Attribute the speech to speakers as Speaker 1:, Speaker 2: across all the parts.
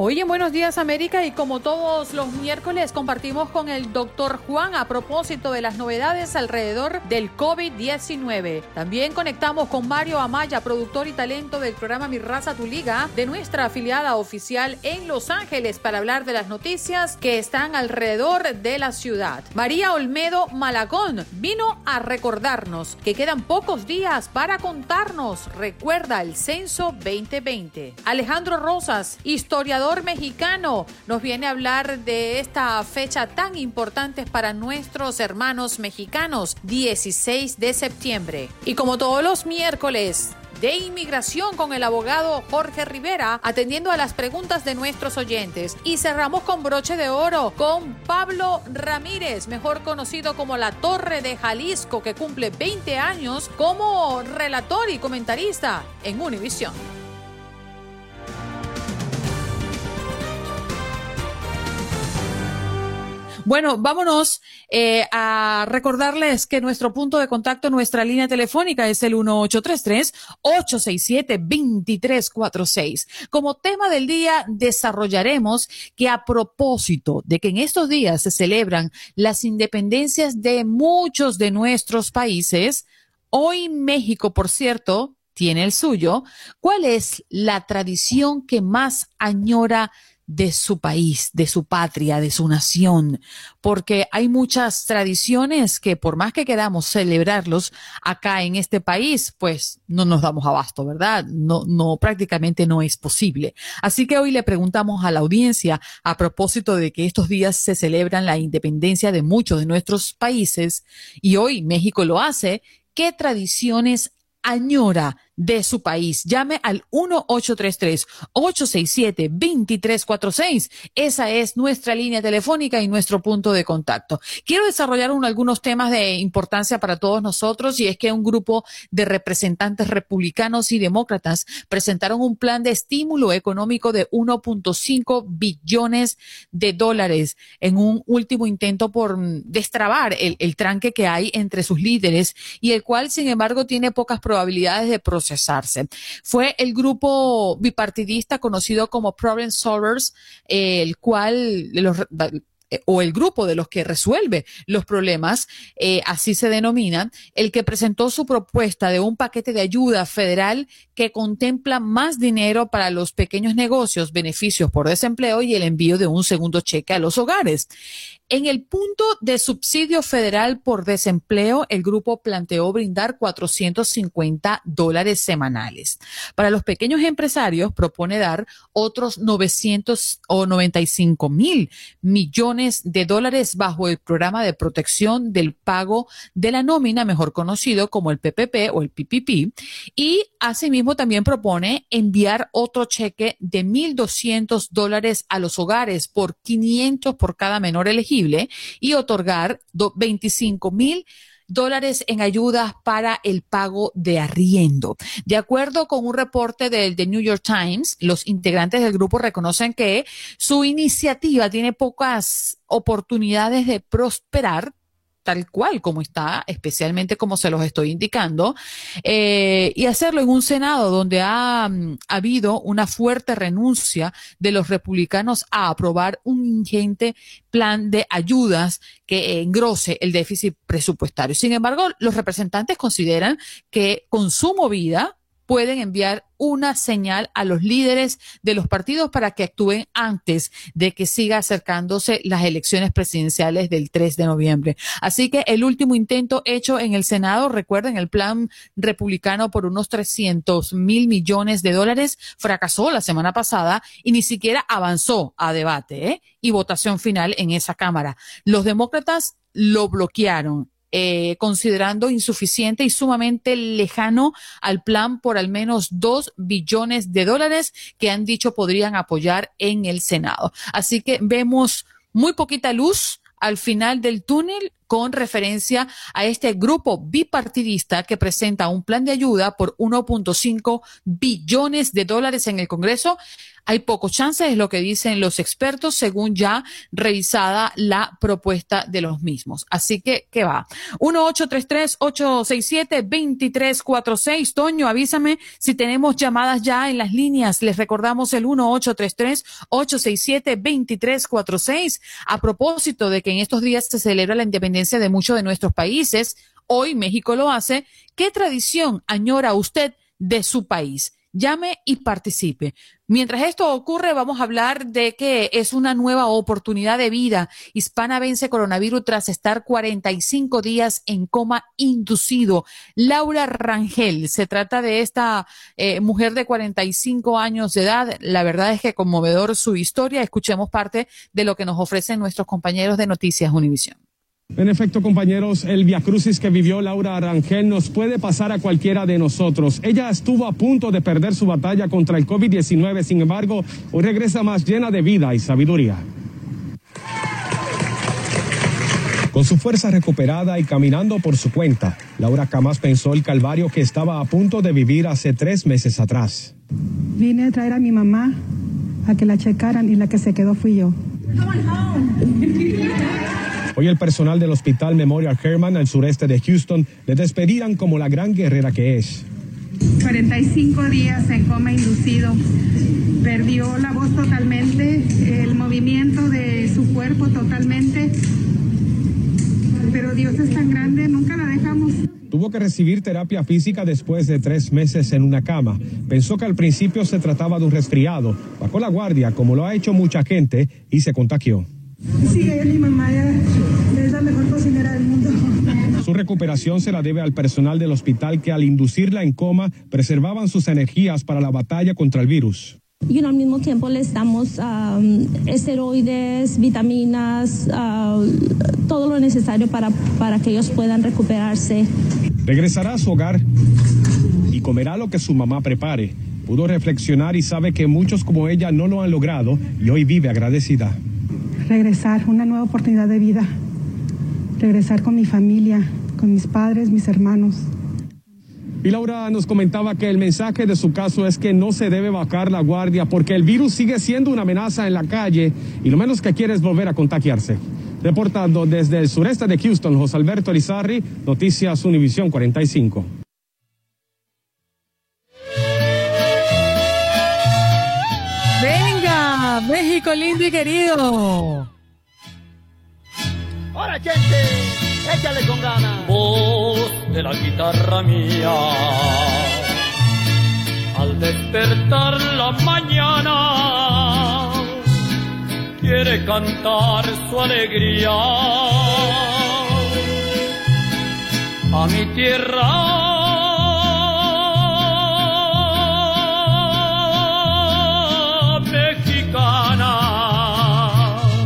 Speaker 1: Hoy en Buenos Días América y como todos los miércoles compartimos con el doctor Juan a propósito de las novedades alrededor del COVID-19. También conectamos con Mario Amaya, productor y talento del programa Mi Raza Tu Liga de nuestra afiliada oficial en Los Ángeles para hablar de las noticias que están alrededor de la ciudad. María Olmedo Malagón vino a recordarnos que quedan pocos días para contarnos. Recuerda el censo 2020. Alejandro Rosas, historiador mexicano nos viene a hablar de esta fecha tan importante para nuestros hermanos mexicanos, 16 de septiembre. Y como todos los miércoles, de inmigración con el abogado Jorge Rivera, atendiendo a las preguntas de nuestros oyentes. Y cerramos con broche de oro con Pablo Ramírez, mejor conocido como la Torre de Jalisco, que cumple 20 años como relator y comentarista en Univisión. Bueno, vámonos eh, a recordarles que nuestro punto de contacto, nuestra línea telefónica es el 1833-867-2346. Como tema del día desarrollaremos que a propósito de que en estos días se celebran las independencias de muchos de nuestros países, hoy México, por cierto, tiene el suyo, ¿cuál es la tradición que más añora de su país, de su patria, de su nación, porque hay muchas tradiciones que por más que queramos celebrarlos acá en este país, pues no nos damos abasto, ¿verdad? No, no, prácticamente no es posible. Así que hoy le preguntamos a la audiencia a propósito de que estos días se celebran la independencia de muchos de nuestros países y hoy México lo hace, ¿qué tradiciones añora de su país. Llame al 1-833-867-2346. Esa es nuestra línea telefónica y nuestro punto de contacto. Quiero desarrollar algunos temas de importancia para todos nosotros y es que un grupo de representantes republicanos y demócratas presentaron un plan de estímulo económico de 1.5 billones de dólares en un último intento por destrabar el, el tranque que hay entre sus líderes y el cual, sin embargo, tiene pocas probabilidades de fue el grupo bipartidista conocido como Problem Solvers, el cual los, o el grupo de los que resuelve los problemas, eh, así se denominan, el que presentó su propuesta de un paquete de ayuda federal que contempla más dinero para los pequeños negocios, beneficios por desempleo y el envío de un segundo cheque a los hogares. En el punto de subsidio federal por desempleo, el grupo planteó brindar 450 dólares semanales. Para los pequeños empresarios, propone dar otros 900 o 95 mil millones de dólares bajo el programa de protección del pago de la nómina, mejor conocido como el PPP o el PPP. Y asimismo también propone enviar otro cheque de 1.200 dólares a los hogares por 500 por cada menor y otorgar 25 mil dólares en ayudas para el pago de arriendo. De acuerdo con un reporte del New York Times, los integrantes del grupo reconocen que su iniciativa tiene pocas oportunidades de prosperar tal cual como está, especialmente como se los estoy indicando, eh, y hacerlo en un Senado donde ha, mm, habido una fuerte renuncia de los republicanos a aprobar un ingente plan de ayudas que engrose el déficit presupuestario. Sin embargo, los representantes consideran que con su movida, pueden enviar una señal a los líderes de los partidos para que actúen antes de que siga acercándose las elecciones presidenciales del 3 de noviembre. Así que el último intento hecho en el Senado, recuerden, el plan republicano por unos 300 mil millones de dólares fracasó la semana pasada y ni siquiera avanzó a debate ¿eh? y votación final en esa Cámara. Los demócratas lo bloquearon eh, considerando insuficiente y sumamente lejano al plan por al menos dos billones de dólares que han dicho podrían apoyar en el Senado. Así que vemos muy poquita luz al final del túnel con referencia a este grupo bipartidista que presenta un plan de ayuda por 1.5 billones de dólares en el Congreso hay pocos chances, es lo que dicen los expertos, según ya revisada la propuesta de los mismos. Así que, ¿qué va? 1-833-867-2346. Toño, avísame si tenemos llamadas ya en las líneas. Les recordamos el 1-833-867-2346. A propósito de que en estos días se celebra la independencia de muchos de nuestros países, hoy México lo hace. ¿Qué tradición añora usted de su país? Llame y participe. Mientras esto ocurre, vamos a hablar de que es una nueva oportunidad de vida. Hispana vence coronavirus tras estar 45 días en coma inducido. Laura Rangel, se trata de esta eh, mujer de 45 años de edad. La verdad es que conmovedor su historia. Escuchemos parte de lo que nos ofrecen nuestros compañeros de Noticias Univisión.
Speaker 2: En efecto, compañeros, el viacrucis que vivió Laura Arangel nos puede pasar a cualquiera de nosotros. Ella estuvo a punto de perder su batalla contra el COVID-19, sin embargo, hoy regresa más llena de vida y sabiduría. Con su fuerza recuperada y caminando por su cuenta, Laura jamás pensó el calvario que estaba a punto de vivir hace tres meses atrás.
Speaker 3: Vine a traer a mi mamá a que la checaran y la que se quedó fui yo.
Speaker 2: Hoy el personal del Hospital Memorial Herman al sureste de Houston le despedían como la gran guerrera que es.
Speaker 3: 45 días en coma inducido. Perdió la voz totalmente, el movimiento de su cuerpo totalmente. Pero Dios es tan grande, nunca la dejamos.
Speaker 2: Tuvo que recibir terapia física después de tres meses en una cama. Pensó que al principio se trataba de un resfriado. Bajó la guardia, como lo ha hecho mucha gente, y se contagió.
Speaker 3: Sí, mi mamá, la mejor cocinera del mundo.
Speaker 2: Su recuperación se la debe al personal del hospital que al inducirla en coma preservaban sus energías para la batalla contra el virus.
Speaker 4: Y al mismo tiempo les damos esteroides, vitaminas, todo lo necesario para, para que ellos puedan recuperarse.
Speaker 2: Regresará a su hogar y comerá lo que su mamá prepare. Pudo reflexionar y sabe que muchos como ella no lo han logrado y hoy vive agradecida
Speaker 3: regresar, una nueva oportunidad de vida, regresar con mi familia, con mis padres, mis hermanos.
Speaker 2: Y Laura nos comentaba que el mensaje de su caso es que no se debe bajar la guardia porque el virus sigue siendo una amenaza en la calle y lo menos que quiere es volver a contagiarse. Reportando desde el sureste de Houston, José Alberto Lizarri, Noticias Univisión 45.
Speaker 1: México lindo y querido.
Speaker 5: Ahora, gente, échale con ganas. Voz de la guitarra mía. Al despertar la mañana, quiere cantar su alegría a mi tierra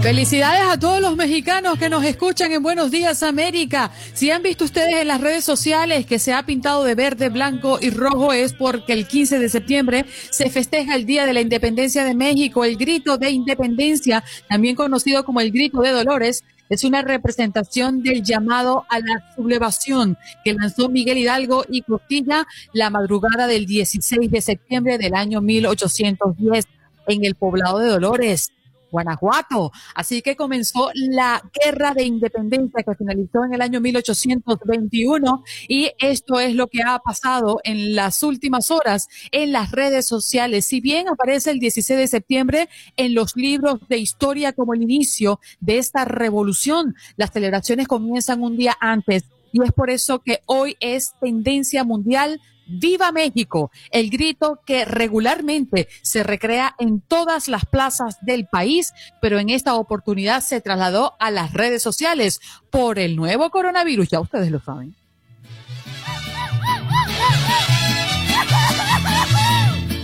Speaker 1: Felicidades a todos los mexicanos que nos escuchan en Buenos Días América. Si han visto ustedes en las redes sociales que se ha pintado de verde, blanco y rojo es porque el 15 de septiembre se festeja el Día de la Independencia de México, el grito de independencia, también conocido como el grito de Dolores. Es una representación del llamado a la sublevación que lanzó Miguel Hidalgo y Costilla la madrugada del 16 de septiembre del año 1810 en el poblado de Dolores. Guanajuato. Así que comenzó la guerra de independencia que finalizó en el año 1821 y esto es lo que ha pasado en las últimas horas en las redes sociales. Si bien aparece el 16 de septiembre en los libros de historia como el inicio de esta revolución, las celebraciones comienzan un día antes y es por eso que hoy es tendencia mundial Viva México, el grito que regularmente se recrea en todas las plazas del país, pero en esta oportunidad se trasladó a las redes sociales por el nuevo coronavirus, ya ustedes lo saben.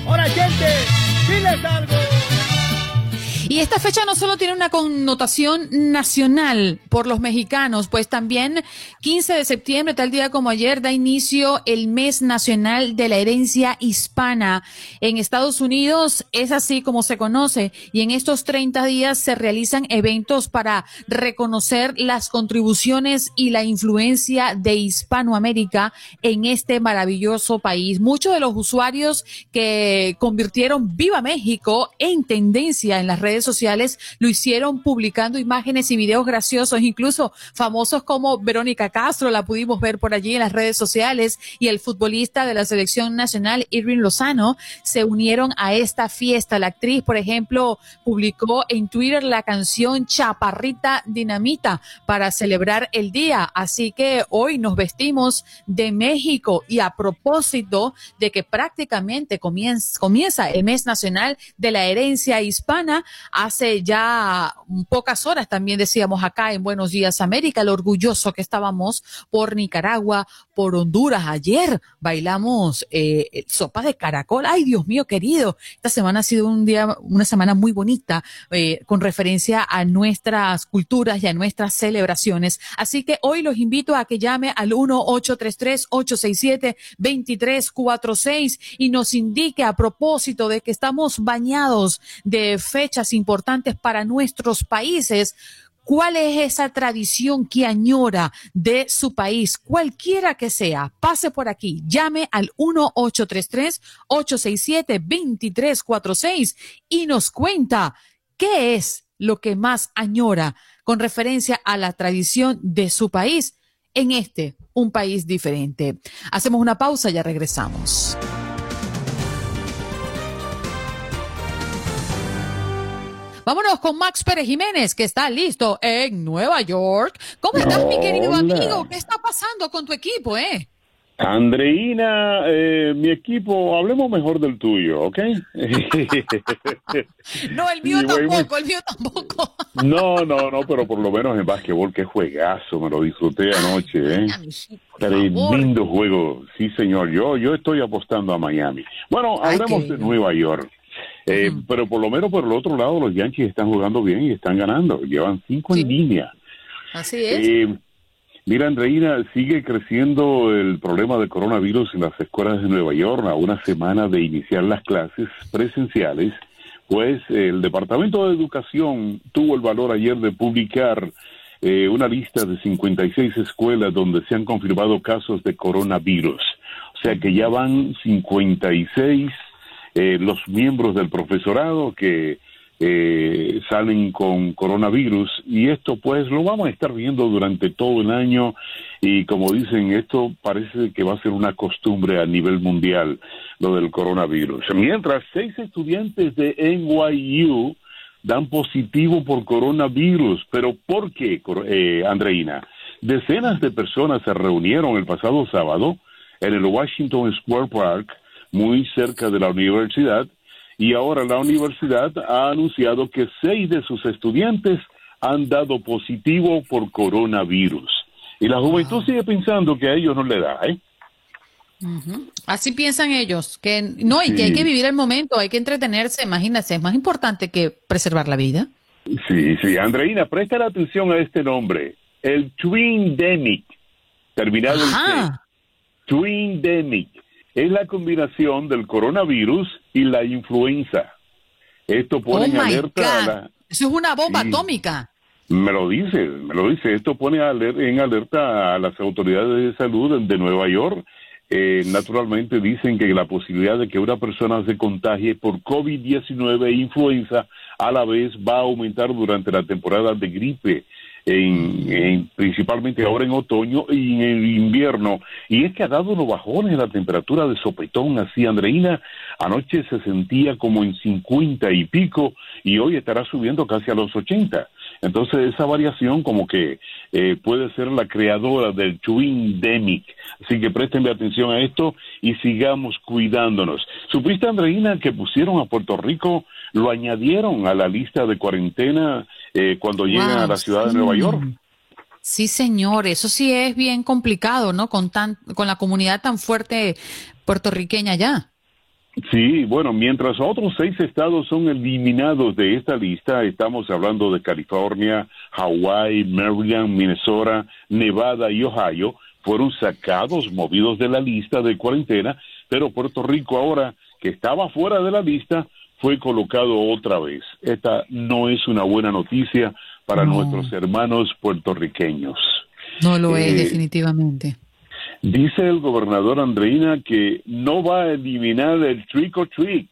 Speaker 5: Ahora gente, diles algo.
Speaker 1: Y esta fecha no solo tiene una connotación nacional por los mexicanos, pues también 15 de septiembre, tal día como ayer, da inicio el mes nacional de la herencia hispana. En Estados Unidos es así como se conoce y en estos 30 días se realizan eventos para reconocer las contribuciones y la influencia de Hispanoamérica en este maravilloso país. Muchos de los usuarios que convirtieron Viva México en tendencia en las redes sociales lo hicieron publicando imágenes y videos graciosos, incluso famosos como Verónica Castro, la pudimos ver por allí en las redes sociales, y el futbolista de la selección nacional, Irving Lozano, se unieron a esta fiesta. La actriz, por ejemplo, publicó en Twitter la canción Chaparrita Dinamita para celebrar el día. Así que hoy nos vestimos de México y a propósito de que prácticamente comienza, comienza el mes nacional de la herencia hispana, hace ya pocas horas también decíamos acá en Buenos Días América, lo orgulloso que estábamos por Nicaragua, por Honduras. Ayer bailamos eh, sopa de caracol. Ay, Dios mío querido, esta semana ha sido un día, una semana muy bonita eh, con referencia a nuestras culturas y a nuestras celebraciones. Así que hoy los invito a que llame al 1-833-867-2346 y nos indique a propósito de que estamos bañados de fechas importantes para nuestros países. ¿Cuál es esa tradición que añora de su país? Cualquiera que sea, pase por aquí, llame al 1-833-867-2346 y nos cuenta qué es lo que más añora con referencia a la tradición de su país en este, un país diferente. Hacemos una pausa, ya regresamos. Vámonos con Max Pérez Jiménez, que está listo en Nueva York. ¿Cómo estás, mi querido amigo? ¿Qué está pasando con tu equipo, eh?
Speaker 6: Andreina, eh, mi equipo, hablemos mejor del tuyo, ¿ok?
Speaker 1: no, el mío tampoco, el mío tampoco.
Speaker 6: no, no, no, pero por lo menos en básquetbol, qué juegazo, me lo disfruté anoche, ¿eh? Tremendo juego, sí señor, yo, yo estoy apostando a Miami. Bueno, hablemos de Nueva York. Eh, pero por lo menos por el otro lado, los Yankees están jugando bien y están ganando. Llevan cinco en línea.
Speaker 1: Así es.
Speaker 6: Eh, mira, Andreina, sigue creciendo el problema de coronavirus en las escuelas de Nueva York a una semana de iniciar las clases presenciales. Pues el Departamento de Educación tuvo el valor ayer de publicar eh, una lista de 56 escuelas donde se han confirmado casos de coronavirus. O sea que ya van 56 eh, los miembros del profesorado que eh, salen con coronavirus y esto pues lo vamos a estar viendo durante todo el año y como dicen esto parece que va a ser una costumbre a nivel mundial lo del coronavirus. Mientras seis estudiantes de NYU dan positivo por coronavirus, pero ¿por qué, eh, Andreina? Decenas de personas se reunieron el pasado sábado en el Washington Square Park muy cerca de la universidad. Y ahora la universidad ha anunciado que seis de sus estudiantes han dado positivo por coronavirus. Y la juventud sigue pensando que a ellos no le da, ¿eh?
Speaker 1: Así piensan ellos, que no, y que hay que vivir el momento, hay que entretenerse, imagínate, es más importante que preservar la vida.
Speaker 6: Sí, sí, Andreina, presta atención a este nombre, el Twin Demic, terminado en Twin Demic es la combinación del coronavirus y la influenza. Esto pone en oh alerta
Speaker 1: Eso es una bomba atómica.
Speaker 6: Me lo dice, me lo dice. Esto pone en alerta a las autoridades de salud de Nueva York. Eh, naturalmente dicen que la posibilidad de que una persona se contagie por COVID-19 e influenza a la vez va a aumentar durante la temporada de gripe en, principalmente ahora en otoño y en el invierno. Y es que ha dado unos bajones en la temperatura de sopetón, así Andreina, anoche se sentía como en 50 y pico y hoy estará subiendo casi a los 80. Entonces esa variación como que eh, puede ser la creadora del Twin Demic. Así que préstenle atención a esto y sigamos cuidándonos. ¿Supiste, Andreina, que pusieron a Puerto Rico, lo añadieron a la lista de cuarentena eh, cuando llegan a la ciudad de Nueva York.
Speaker 1: Sí, señor, eso sí es bien complicado, ¿no? Con, tan, con la comunidad tan fuerte puertorriqueña ya.
Speaker 6: Sí, bueno, mientras otros seis estados son eliminados de esta lista, estamos hablando de California, Hawaii, Maryland, Minnesota, Nevada y Ohio, fueron sacados, movidos de la lista de cuarentena, pero Puerto Rico ahora, que estaba fuera de la lista, fue colocado otra vez. Esta no es una buena noticia para nuestros hermanos puertorriqueños.
Speaker 1: No lo es, eh, definitivamente.
Speaker 6: Dice el gobernador Andreina que no va a eliminar el trick or treat.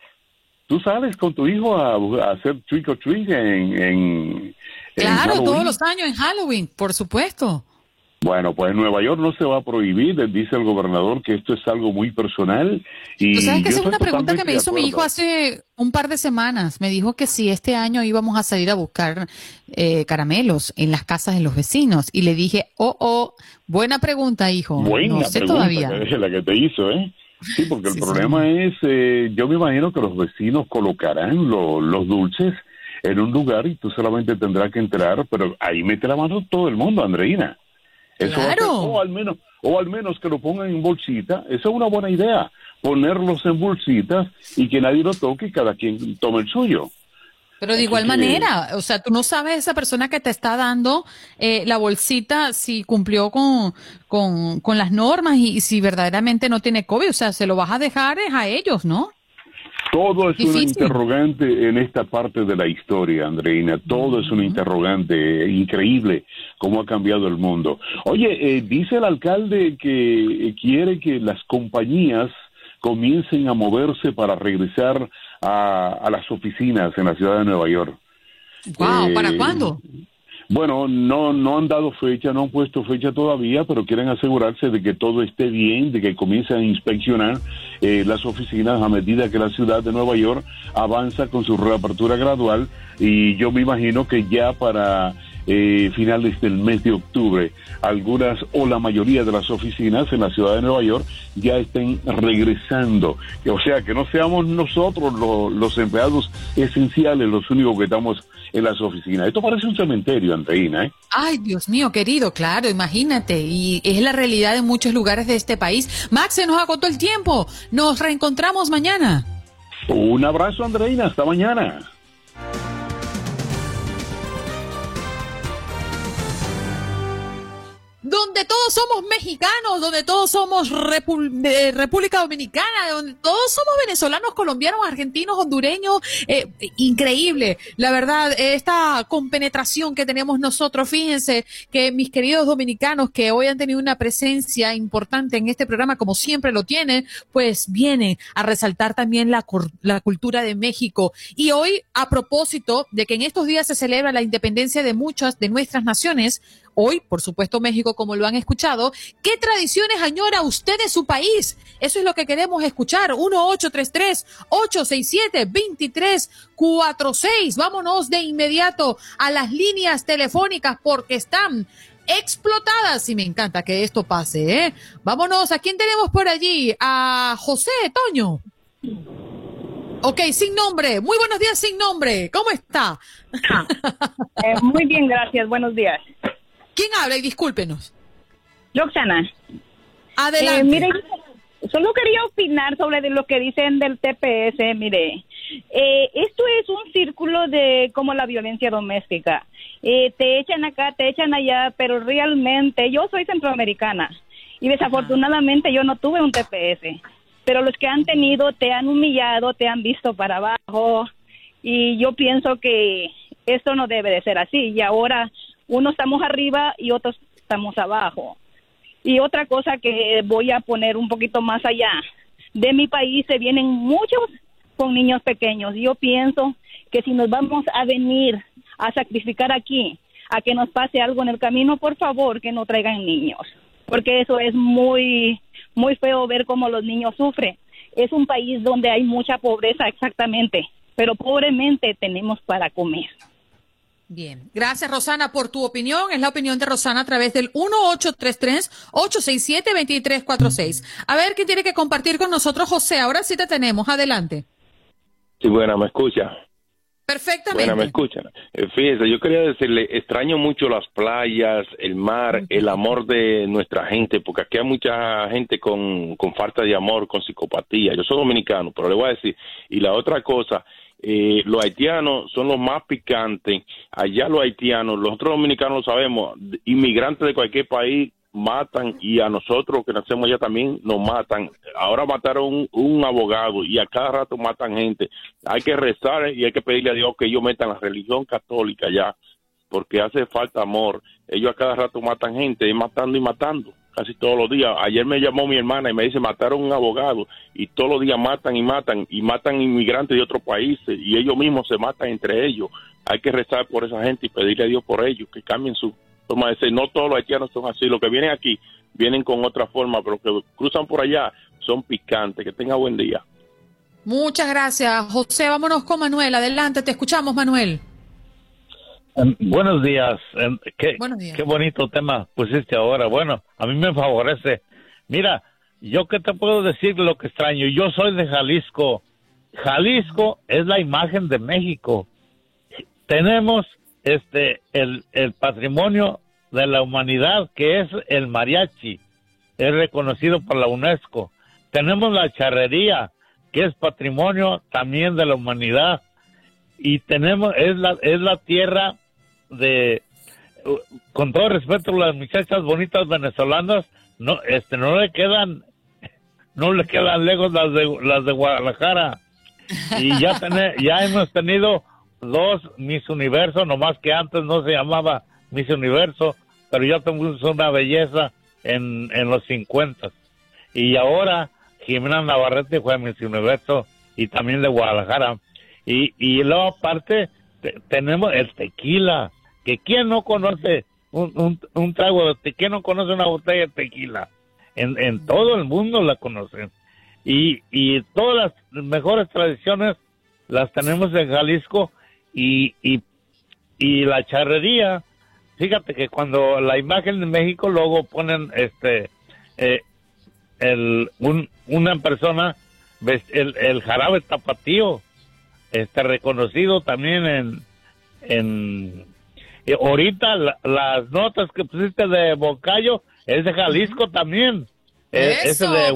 Speaker 6: ¿Tú sales con tu hijo a, hacer trick or treat en, en
Speaker 1: Claro, todos los años en Halloween, por supuesto.
Speaker 6: Bueno, pues en Nueva York no se va a prohibir, dice el gobernador que esto es algo muy personal. Y
Speaker 1: ¿Tú sabes que esa es una pregunta que me hizo mi hijo hace un par de semanas? Me dijo que si este año íbamos a salir a buscar eh, caramelos en las casas de los vecinos. Y le dije, oh, oh, buena pregunta, hijo.
Speaker 6: Buena
Speaker 1: no sé todavía.
Speaker 6: la que te hizo, ¿eh? Sí, porque el problema es, eh, yo me imagino que los vecinos colocarán los dulces en un lugar y tú solamente tendrás que entrar, pero ahí mete la mano todo el mundo, Andreina o al menos o al menos que lo pongan en bolsita, esa es una buena idea, ponerlos en bolsitas y que nadie lo toque y cada quien tome el suyo.
Speaker 1: Pero de igual manera, o sea, tú no sabes esa persona que te está dando eh, la bolsita si cumplió con, con, con las normas y, y, si verdaderamente no tiene COVID, o sea, se lo vas a dejar es a ellos, ¿no?
Speaker 6: Todo es un interrogante en esta parte de la historia, Andreina. Todo es un interrogante increíble cómo ha cambiado el mundo. Oye, eh, dice el alcalde que quiere que las compañías comiencen a moverse para regresar a, las oficinas en la ciudad de Nueva York.
Speaker 1: Wow, ¿para eh, cuándo?
Speaker 6: Bueno, no, no han dado fecha, no han puesto fecha todavía, pero quieren asegurarse de que todo esté bien, de que comiencen a inspeccionar eh, las oficinas a medida que la ciudad de Nueva York avanza con su reapertura gradual. Y yo me imagino que ya para eh, finales del mes de octubre, algunas o la mayoría de las oficinas en la ciudad de Nueva York ya estén regresando. O sea, que no seamos nosotros los empleados esenciales los únicos que estamos en las oficinas. Esto parece un cementerio, Andreina, ¿eh?
Speaker 1: Ay, Dios mío, querido, claro, imagínate. Y es la realidad en muchos lugares de este país. Max, se nos agotó el tiempo. Nos reencontramos mañana.
Speaker 6: Un abrazo, Andreina. Hasta mañana.
Speaker 1: Donde todos somos mexicanos, donde todos somos de República Dominicana, donde todos somos venezolanos, colombianos, argentinos, hondureños, eh, increíble, la verdad, esta compenetración que tenemos nosotros, fíjense que mis queridos dominicanos que hoy han tenido una presencia importante en este programa, como siempre lo tienen, pues vienen a resaltar también la, la cultura de México. Y hoy, a propósito de que en estos días se celebra la independencia de muchas de nuestras naciones, Hoy, por supuesto, México, como lo han escuchado. ¿Qué tradiciones añora usted de su país? Eso es lo que queremos escuchar. 1-833-867-2346. Vámonos de inmediato a las líneas telefónicas porque están explotadas y me encanta que esto pase, ¿eh? Vámonos, ¿a quién tenemos por allí? A José Toño. Ok, sin nombre. Muy buenos días, sin nombre. ¿Cómo está?
Speaker 7: Eh, muy bien, gracias. Buenos días.
Speaker 1: ¿Quién habla? Y discúlpenos.
Speaker 7: Roxana.
Speaker 1: Adelante. Eh, mire,
Speaker 7: solo quería opinar sobre lo que dicen del TPS. Mire, eh, esto es un círculo de como la violencia doméstica. Eh, te echan acá, te echan allá, pero realmente yo soy centroamericana y desafortunadamente yo no tuve un TPS. Pero los que han tenido te han humillado, te han visto para abajo y yo pienso que esto no debe de ser así. Y ahora uno estamos arriba y otros estamos abajo. Y otra cosa que voy a poner un poquito más allá, de mi país se vienen muchos con niños pequeños. Yo pienso que si nos vamos a venir a sacrificar aquí, a que nos pase algo en el camino, por favor, que no traigan niños, porque eso es muy, muy feo ver cómo los niños sufren. Es un país donde hay mucha pobreza, exactamente, pero pobremente tenemos para comer.
Speaker 1: Bien, gracias Rosana por tu opinión. Es la opinión de Rosana a través del 1833-867-2346. A ver, ¿quién tiene que compartir con nosotros, José? Ahora sí te tenemos. Adelante.
Speaker 8: Sí, buena, ¿me escucha?
Speaker 1: Perfectamente.
Speaker 8: Bueno, me escuchan. Eh, fíjese, yo quería decirle, extraño mucho las playas, el mar, el amor de nuestra gente, porque aquí hay mucha gente con, con falta de amor, con psicopatía. Yo soy dominicano, pero le voy a decir, y la otra cosa, eh, los haitianos son los más picantes. Allá los haitianos, los otros dominicanos lo sabemos, inmigrantes de cualquier país matan y a nosotros que nacemos allá también nos matan. Ahora mataron un, abogado y a cada rato matan gente. Hay que rezar y hay que pedirle a Dios que ellos metan la religión católica allá, porque hace falta amor. Ellos a cada rato matan gente, y matando y matando, casi todos los días. Ayer me llamó mi hermana y me dice, mataron un abogado y todos los días matan y matan y matan inmigrantes de otros países y ellos mismos se matan entre ellos. Hay que rezar por esa gente y pedirle a Dios por ellos, que cambien su toma ese. No todos los haitianos son así. Los que vienen aquí vienen con otra forma, pero los que cruzan por allá son picantes. Que tenga buen día.
Speaker 1: Muchas gracias, José. Vámonos con Manuel. Adelante, te escuchamos, Manuel.
Speaker 9: Em, buenos días. Em, qué, qué bonito tema pusiste ahora. Bueno, a mí me favorece. Mira, yo qué te puedo decir lo que extraño. Yo soy de Jalisco. Jalisco es la imagen de México. Tenemos este el, el patrimonio de la humanidad que es el mariachi es reconocido por la UNESCO tenemos la charrería que es patrimonio también de la humanidad y tenemos es la es la tierra de con todo respeto las muchachas bonitas venezolanas no este no le quedan no le quedan lejos las de las de Guadalajara y ya ya hemos tenido dos Miss Universo, nomás que antes no se llamaba Miss Universo, pero ya tenemos una belleza en, en los 50. Y ahora Jimena Navarrete fue Miss Universo y también de Guadalajara. Y, y luego aparte tenemos el tequila, que quién no conoce un, un, trago de quién no conoce una botella de tequila. En, en todo el mundo la conocen. Y, y todas las mejores tradiciones las tenemos en Jalisco y, y, y la charrería, fíjate que cuando la imagen de México luego ponen este eh, el, un, una persona el, el jarabe tapatío este reconocido también en en ahorita las notas que pusiste de Bocayo es de Jalisco también
Speaker 1: eh, Eso, de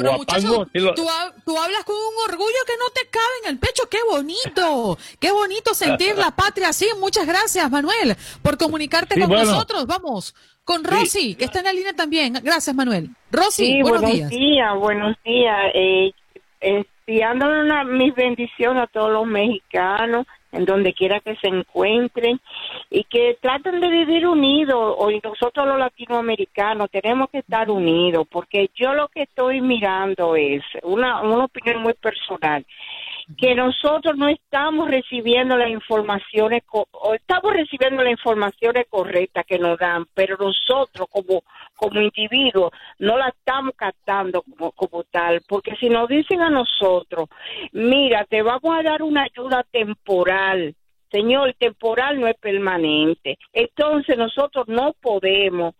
Speaker 1: tú, hablas con un orgullo que no te cabe en el pecho. ¡Qué bonito! ¡Qué bonito sentir la patria así! Muchas gracias, Manuel, por comunicarte con nosotros. Vamos con Rosy, que está en la línea también. Gracias, Manuel. Rosy, buenos,
Speaker 10: días. Buenos días, eh, eh una, mis bendiciones a todos los mexicanos en donde quiera que se encuentren y que traten de vivir unidos o nosotros los latinoamericanos tenemos que estar unidos porque yo lo que estoy mirando es una, una opinión muy personal que nosotros no estamos recibiendo las informaciones, o estamos recibiendo las informaciones correctas que nos dan, pero nosotros como, como individuos no la estamos captando como, como tal, porque si nos dicen a nosotros, mira, te vamos a dar una ayuda temporal, Señor, temporal no es permanente. Entonces nosotros no podemos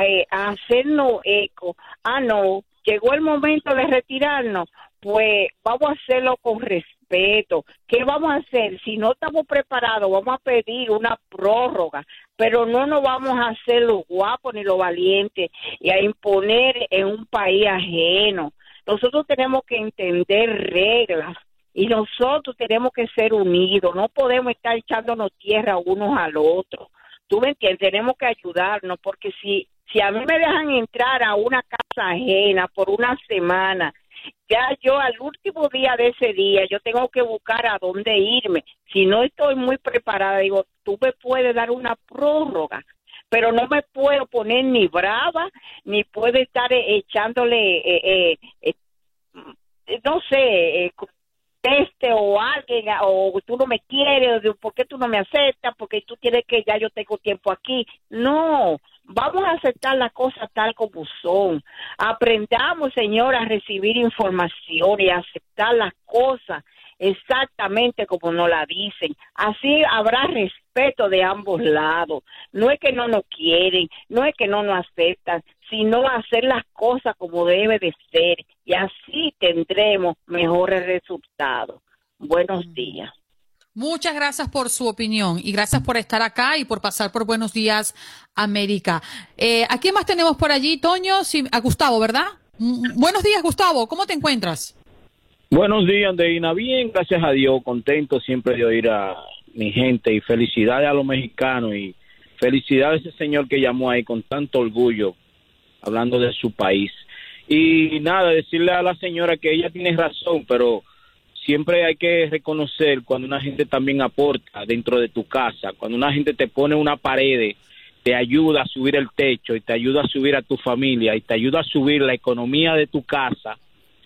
Speaker 10: eh, hacernos eco. Ah, no, llegó el momento de retirarnos. Pues vamos a hacerlo con respeto. ¿Qué vamos a hacer? Si no estamos preparados, vamos a pedir una prórroga, pero no nos vamos a hacer los guapos ni los valientes y a imponer en un país ajeno. Nosotros tenemos que entender reglas y nosotros tenemos que ser unidos. No podemos estar echándonos tierra unos al otro. Tú me entiendes, tenemos que ayudarnos porque si si a mí me dejan entrar a una casa ajena por una semana ya yo al último día de ese día, yo tengo que buscar a dónde irme. Si no estoy muy preparada, digo, tú me puedes dar una prórroga, pero no me puedo poner ni brava, ni puedo estar eh, echándole, eh, eh, no sé, este o alguien, o tú no me quieres, o por qué tú no me aceptas, porque tú tienes que ya yo tengo tiempo aquí. No, Vamos a aceptar las cosas tal como son. Aprendamos, Señor, a recibir información y a aceptar las cosas exactamente como nos la dicen. Así habrá respeto de ambos lados. No es que no nos quieren, no es que no nos aceptan, sino hacer las cosas como debe de ser. Y así tendremos mejores resultados. Buenos días.
Speaker 1: Muchas gracias por su opinión y gracias por estar acá y por pasar por Buenos Días América. Eh, ¿A quién más tenemos por allí, Toño? Sí, a Gustavo, ¿verdad? Mm, buenos días, Gustavo. ¿Cómo te encuentras?
Speaker 11: Buenos días, Andeina. Bien, gracias a Dios. Contento siempre de oír a mi gente y felicidades a los mexicanos y felicidades a ese señor que llamó ahí con tanto orgullo hablando de su país. Y nada, decirle a la señora que ella tiene razón, pero siempre hay que reconocer cuando una gente también aporta dentro de tu casa, cuando una gente te pone una pared, te ayuda a subir el techo y te ayuda a subir a tu familia y te ayuda a subir la economía de tu casa,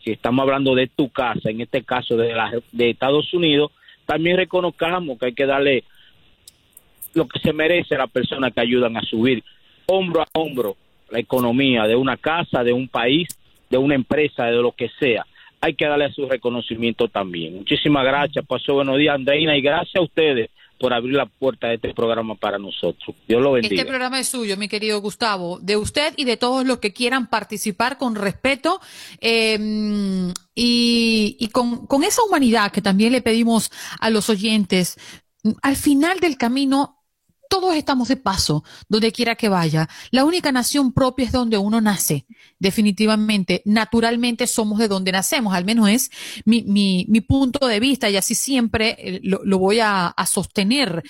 Speaker 11: si estamos hablando de tu casa, en este caso de, de Estados Unidos, también reconozcamos que hay que darle lo que se merece a las personas que ayudan a subir hombro a hombro la economía de una casa, de un país, de una empresa, de lo que sea hay que darle su reconocimiento también. Muchísimas gracias, pasó buenos días, Andreina, y gracias a ustedes por abrir la puerta de este programa para nosotros. Dios lo bendiga.
Speaker 1: Este programa es suyo, mi querido Gustavo, de usted y de todos los que quieran participar con respeto em, y, con esa humanidad que también le pedimos a los oyentes. Al final del camino todos estamos de paso, donde quiera que vaya. La única nación propia es donde uno nace, definitivamente. Naturalmente somos de donde nacemos, al menos es mi, mi, mi punto de vista y así siempre eh, lo, lo voy a, a sostener.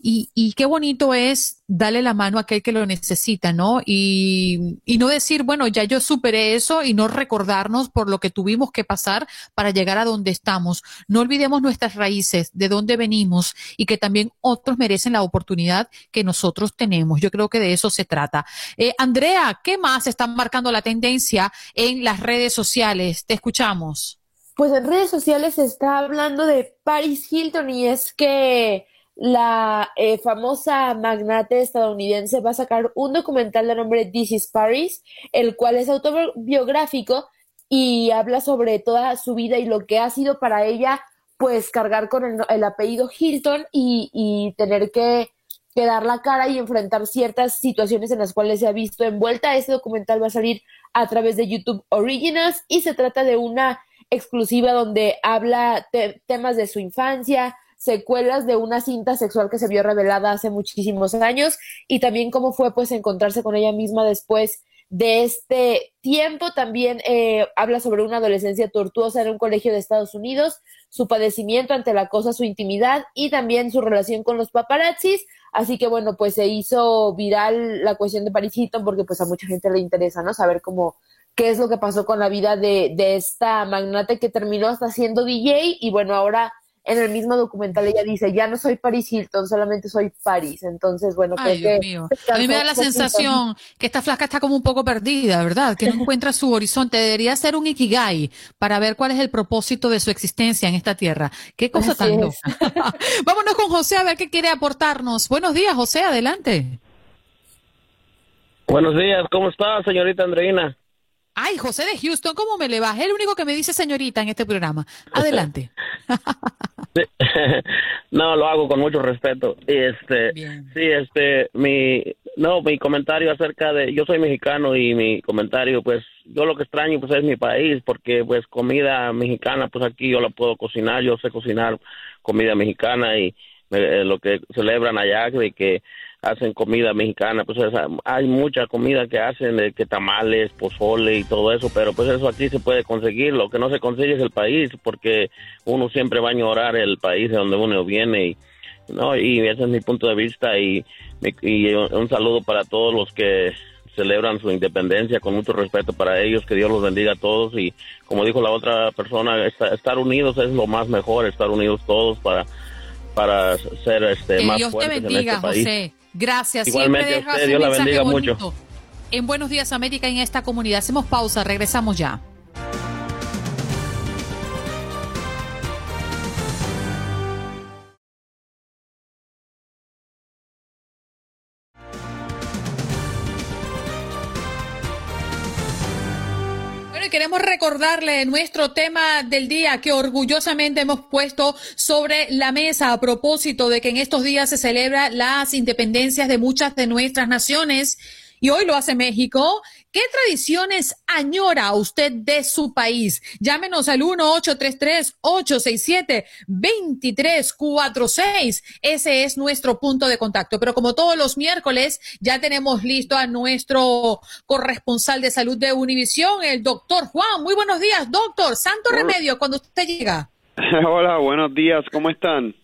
Speaker 1: Y, y, qué bonito es darle la mano a aquel que lo necesita, ¿no? Y, y, no decir, bueno, ya yo superé eso y no recordarnos por lo que tuvimos que pasar para llegar a donde estamos. No olvidemos nuestras raíces, de dónde venimos y que también otros merecen la oportunidad que nosotros tenemos. Yo creo que de eso se trata. Eh, Andrea, ¿qué más está marcando la tendencia en las redes sociales? Te escuchamos.
Speaker 12: Pues en redes sociales se está hablando de Paris Hilton y es que la eh, famosa magnate estadounidense va a sacar un documental de nombre This is Paris, el cual es autobiográfico y habla sobre toda su vida y lo que ha sido para ella, pues cargar con el, apellido Hilton y, y tener que, que, dar la cara y enfrentar ciertas situaciones en las cuales se ha visto envuelta. Este documental va a salir a través de YouTube Originals y se trata de una exclusiva donde habla temas de su infancia, secuelas de una cinta sexual que se vio revelada hace muchísimos años y también cómo fue pues encontrarse con ella misma después de este tiempo. También eh, habla sobre una adolescencia tortuosa en un colegio de Estados Unidos, su padecimiento ante la cosa, su intimidad y también su relación con los paparazzis. Así que bueno, pues se hizo viral la cuestión de Paris Hilton porque pues a mucha gente le interesa, ¿no? Saber cómo qué es lo que pasó con la vida de, de esta magnate que terminó hasta siendo DJ y bueno, ahora en el mismo documental ella dice, ya no soy Paris Hilton, solamente soy Paris. Entonces, bueno,
Speaker 1: Ay, Dios mío. A mí me da la sensación que esta flaca está como un poco perdida, ¿verdad? Que no encuentra su horizonte. Debería ser un ikigai para ver cuál es el propósito de su existencia en esta tierra. Qué cosa tan loca. Vámonos con José a ver qué quiere aportarnos. Buenos días, José, adelante.
Speaker 13: Buenos días, ¿cómo está, señorita Andreina?
Speaker 1: Ay, José de Houston, ¿cómo me le vas? El único que me dice señorita en este programa. Adelante.
Speaker 13: no, lo hago con mucho respeto. Y este, sí, este, mi, no, mi comentario acerca de, yo soy mexicano y mi comentario, pues, yo lo que extraño, pues, es mi país, porque, pues, comida mexicana, pues, aquí yo la puedo cocinar, yo sé cocinar comida mexicana y eh, lo que celebran allá, de que hacen comida mexicana, pues hay mucha comida que hacen, que tamales, pozole y todo eso, pero pues eso aquí se puede conseguir, lo que no se consigue es el país, porque uno siempre va a ignorar el país de donde uno viene y no y ese es mi punto de vista y, y un saludo para todos los que celebran su independencia con mucho respeto para ellos, que Dios los bendiga a todos y como dijo la otra persona, estar unidos es lo más mejor, estar unidos todos para para ser este más Dios te bendiga, este José.
Speaker 1: Gracias.
Speaker 13: Igualmente Siempre a usted, Dios la bendiga mucho.
Speaker 1: En Buenos Días América, en esta comunidad. Hacemos pausa, regresamos ya. Queremos recordarle nuestro tema del día que orgullosamente hemos puesto sobre la mesa a propósito de que en estos días se celebra las independencias de muchas de nuestras naciones y hoy lo hace México. ¿Qué tradiciones añora usted de su país? Llámenos al 1-833-867-2346. Ese es nuestro punto de contacto. Pero como todos los miércoles, ya tenemos listo a nuestro corresponsal de salud de Univisión, el doctor Juan. Muy buenos días, doctor. Santo remedio cuando usted llega.
Speaker 14: Hola, buenos días. ¿Cómo están?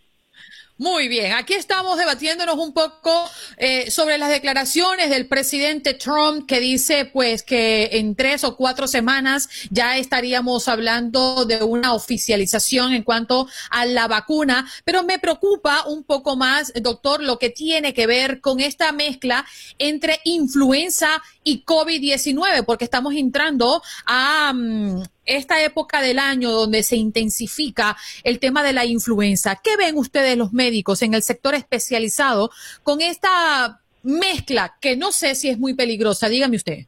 Speaker 1: Muy bien, aquí estamos debatiéndonos un poco eh, sobre las declaraciones del presidente Trump que dice pues que en tres o cuatro semanas ya estaríamos hablando de una oficialización en cuanto a la vacuna, pero me preocupa un poco más, doctor, lo que tiene que ver con esta mezcla entre influenza y COVID-19, porque estamos entrando a, mm, esta época del año donde se intensifica el tema de la influenza. ¿Qué ven ustedes los médicos en el sector especializado con esta mezcla que no sé si es muy peligrosa? Dígame usted.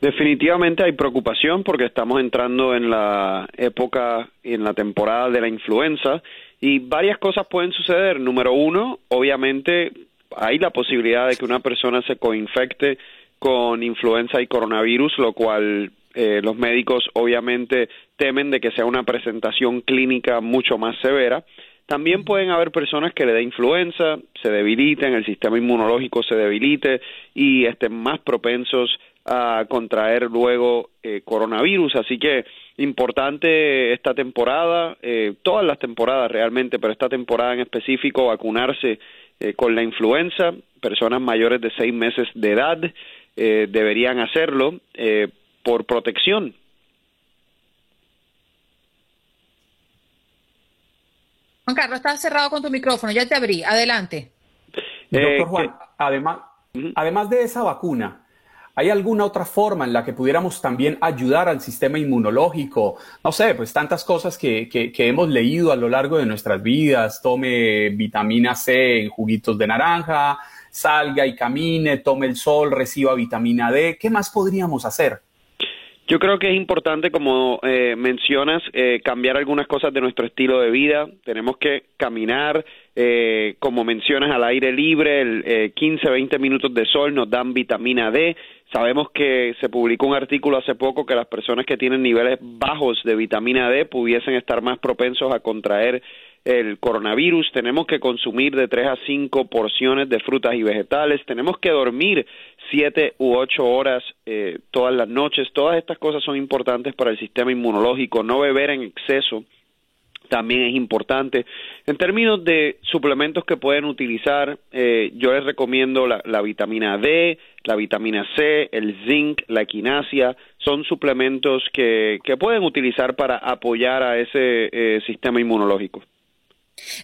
Speaker 14: Definitivamente hay preocupación porque estamos entrando en la época en la temporada de la influenza y varias cosas pueden suceder. Número uno, obviamente hay la posibilidad de que una persona se coinfecte con influenza y coronavirus, lo cual eh, los médicos obviamente temen de que sea una presentación clínica mucho más severa. También pueden haber personas que le dé influenza, se debiliten, el sistema inmunológico se debilite y estén más propensos a contraer luego eh, coronavirus. Así que importante esta temporada, eh, todas las temporadas realmente, pero esta temporada en específico, vacunarse con la influenza. Personas mayores de seis meses de edad deberían hacerlo por protección.
Speaker 1: Juan Carlos, estás cerrado con tu micrófono, ya te abrí, adelante.
Speaker 15: Eh, Doctor Juan, además, además de esa vacuna, ¿hay alguna otra forma en la que pudiéramos también ayudar al sistema inmunológico? No sé, pues tantas cosas que, que, que hemos leído a lo largo de nuestras vidas, tome vitamina C en juguitos de naranja, salga y camine, tome el sol, reciba vitamina D, ¿qué más podríamos hacer?
Speaker 14: Yo creo que es importante, como eh, mencionas, eh, cambiar algunas cosas de nuestro estilo de vida. Tenemos que caminar, eh, como mencionas, al aire libre, el, 15, 20 minutos de sol nos dan vitamina D. Sabemos que se publicó un artículo hace poco que las personas que tienen niveles bajos de vitamina D pudiesen estar más propensos a contraer el coronavirus, tenemos que consumir de 3 a 5 porciones de frutas y vegetales, tenemos que dormir 7 u 8 horas eh, todas las noches, todas estas cosas son importantes para el sistema inmunológico, no beber en exceso también es importante. En términos de suplementos que pueden utilizar, eh, yo les recomiendo la, vitamina D, la vitamina C, el zinc, la equinacia, son suplementos que, que pueden utilizar para apoyar a ese eh, sistema inmunológico.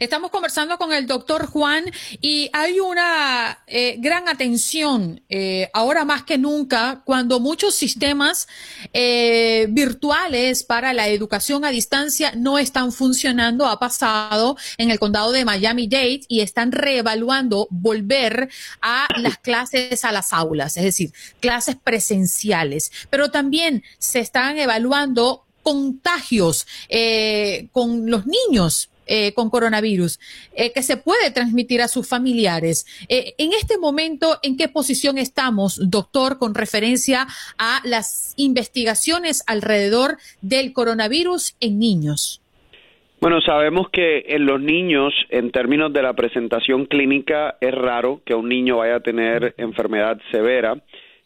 Speaker 1: Estamos conversando con el doctor Juan y hay una eh, gran atención eh, ahora más que nunca cuando muchos sistemas eh, virtuales para la educación a distancia no están funcionando. Ha pasado en el condado de Miami-Dade y están reevaluando volver a las clases a las aulas, es decir, clases presenciales. Pero también se están evaluando contagios con los niños eh, con coronavirus, eh, que se puede transmitir a sus familiares. Eh, en este momento, ¿en qué posición estamos, doctor, con referencia a las investigaciones alrededor del coronavirus en niños?
Speaker 14: Bueno, sabemos que en los niños, en términos de la presentación clínica, es raro que un niño vaya a tener enfermedad severa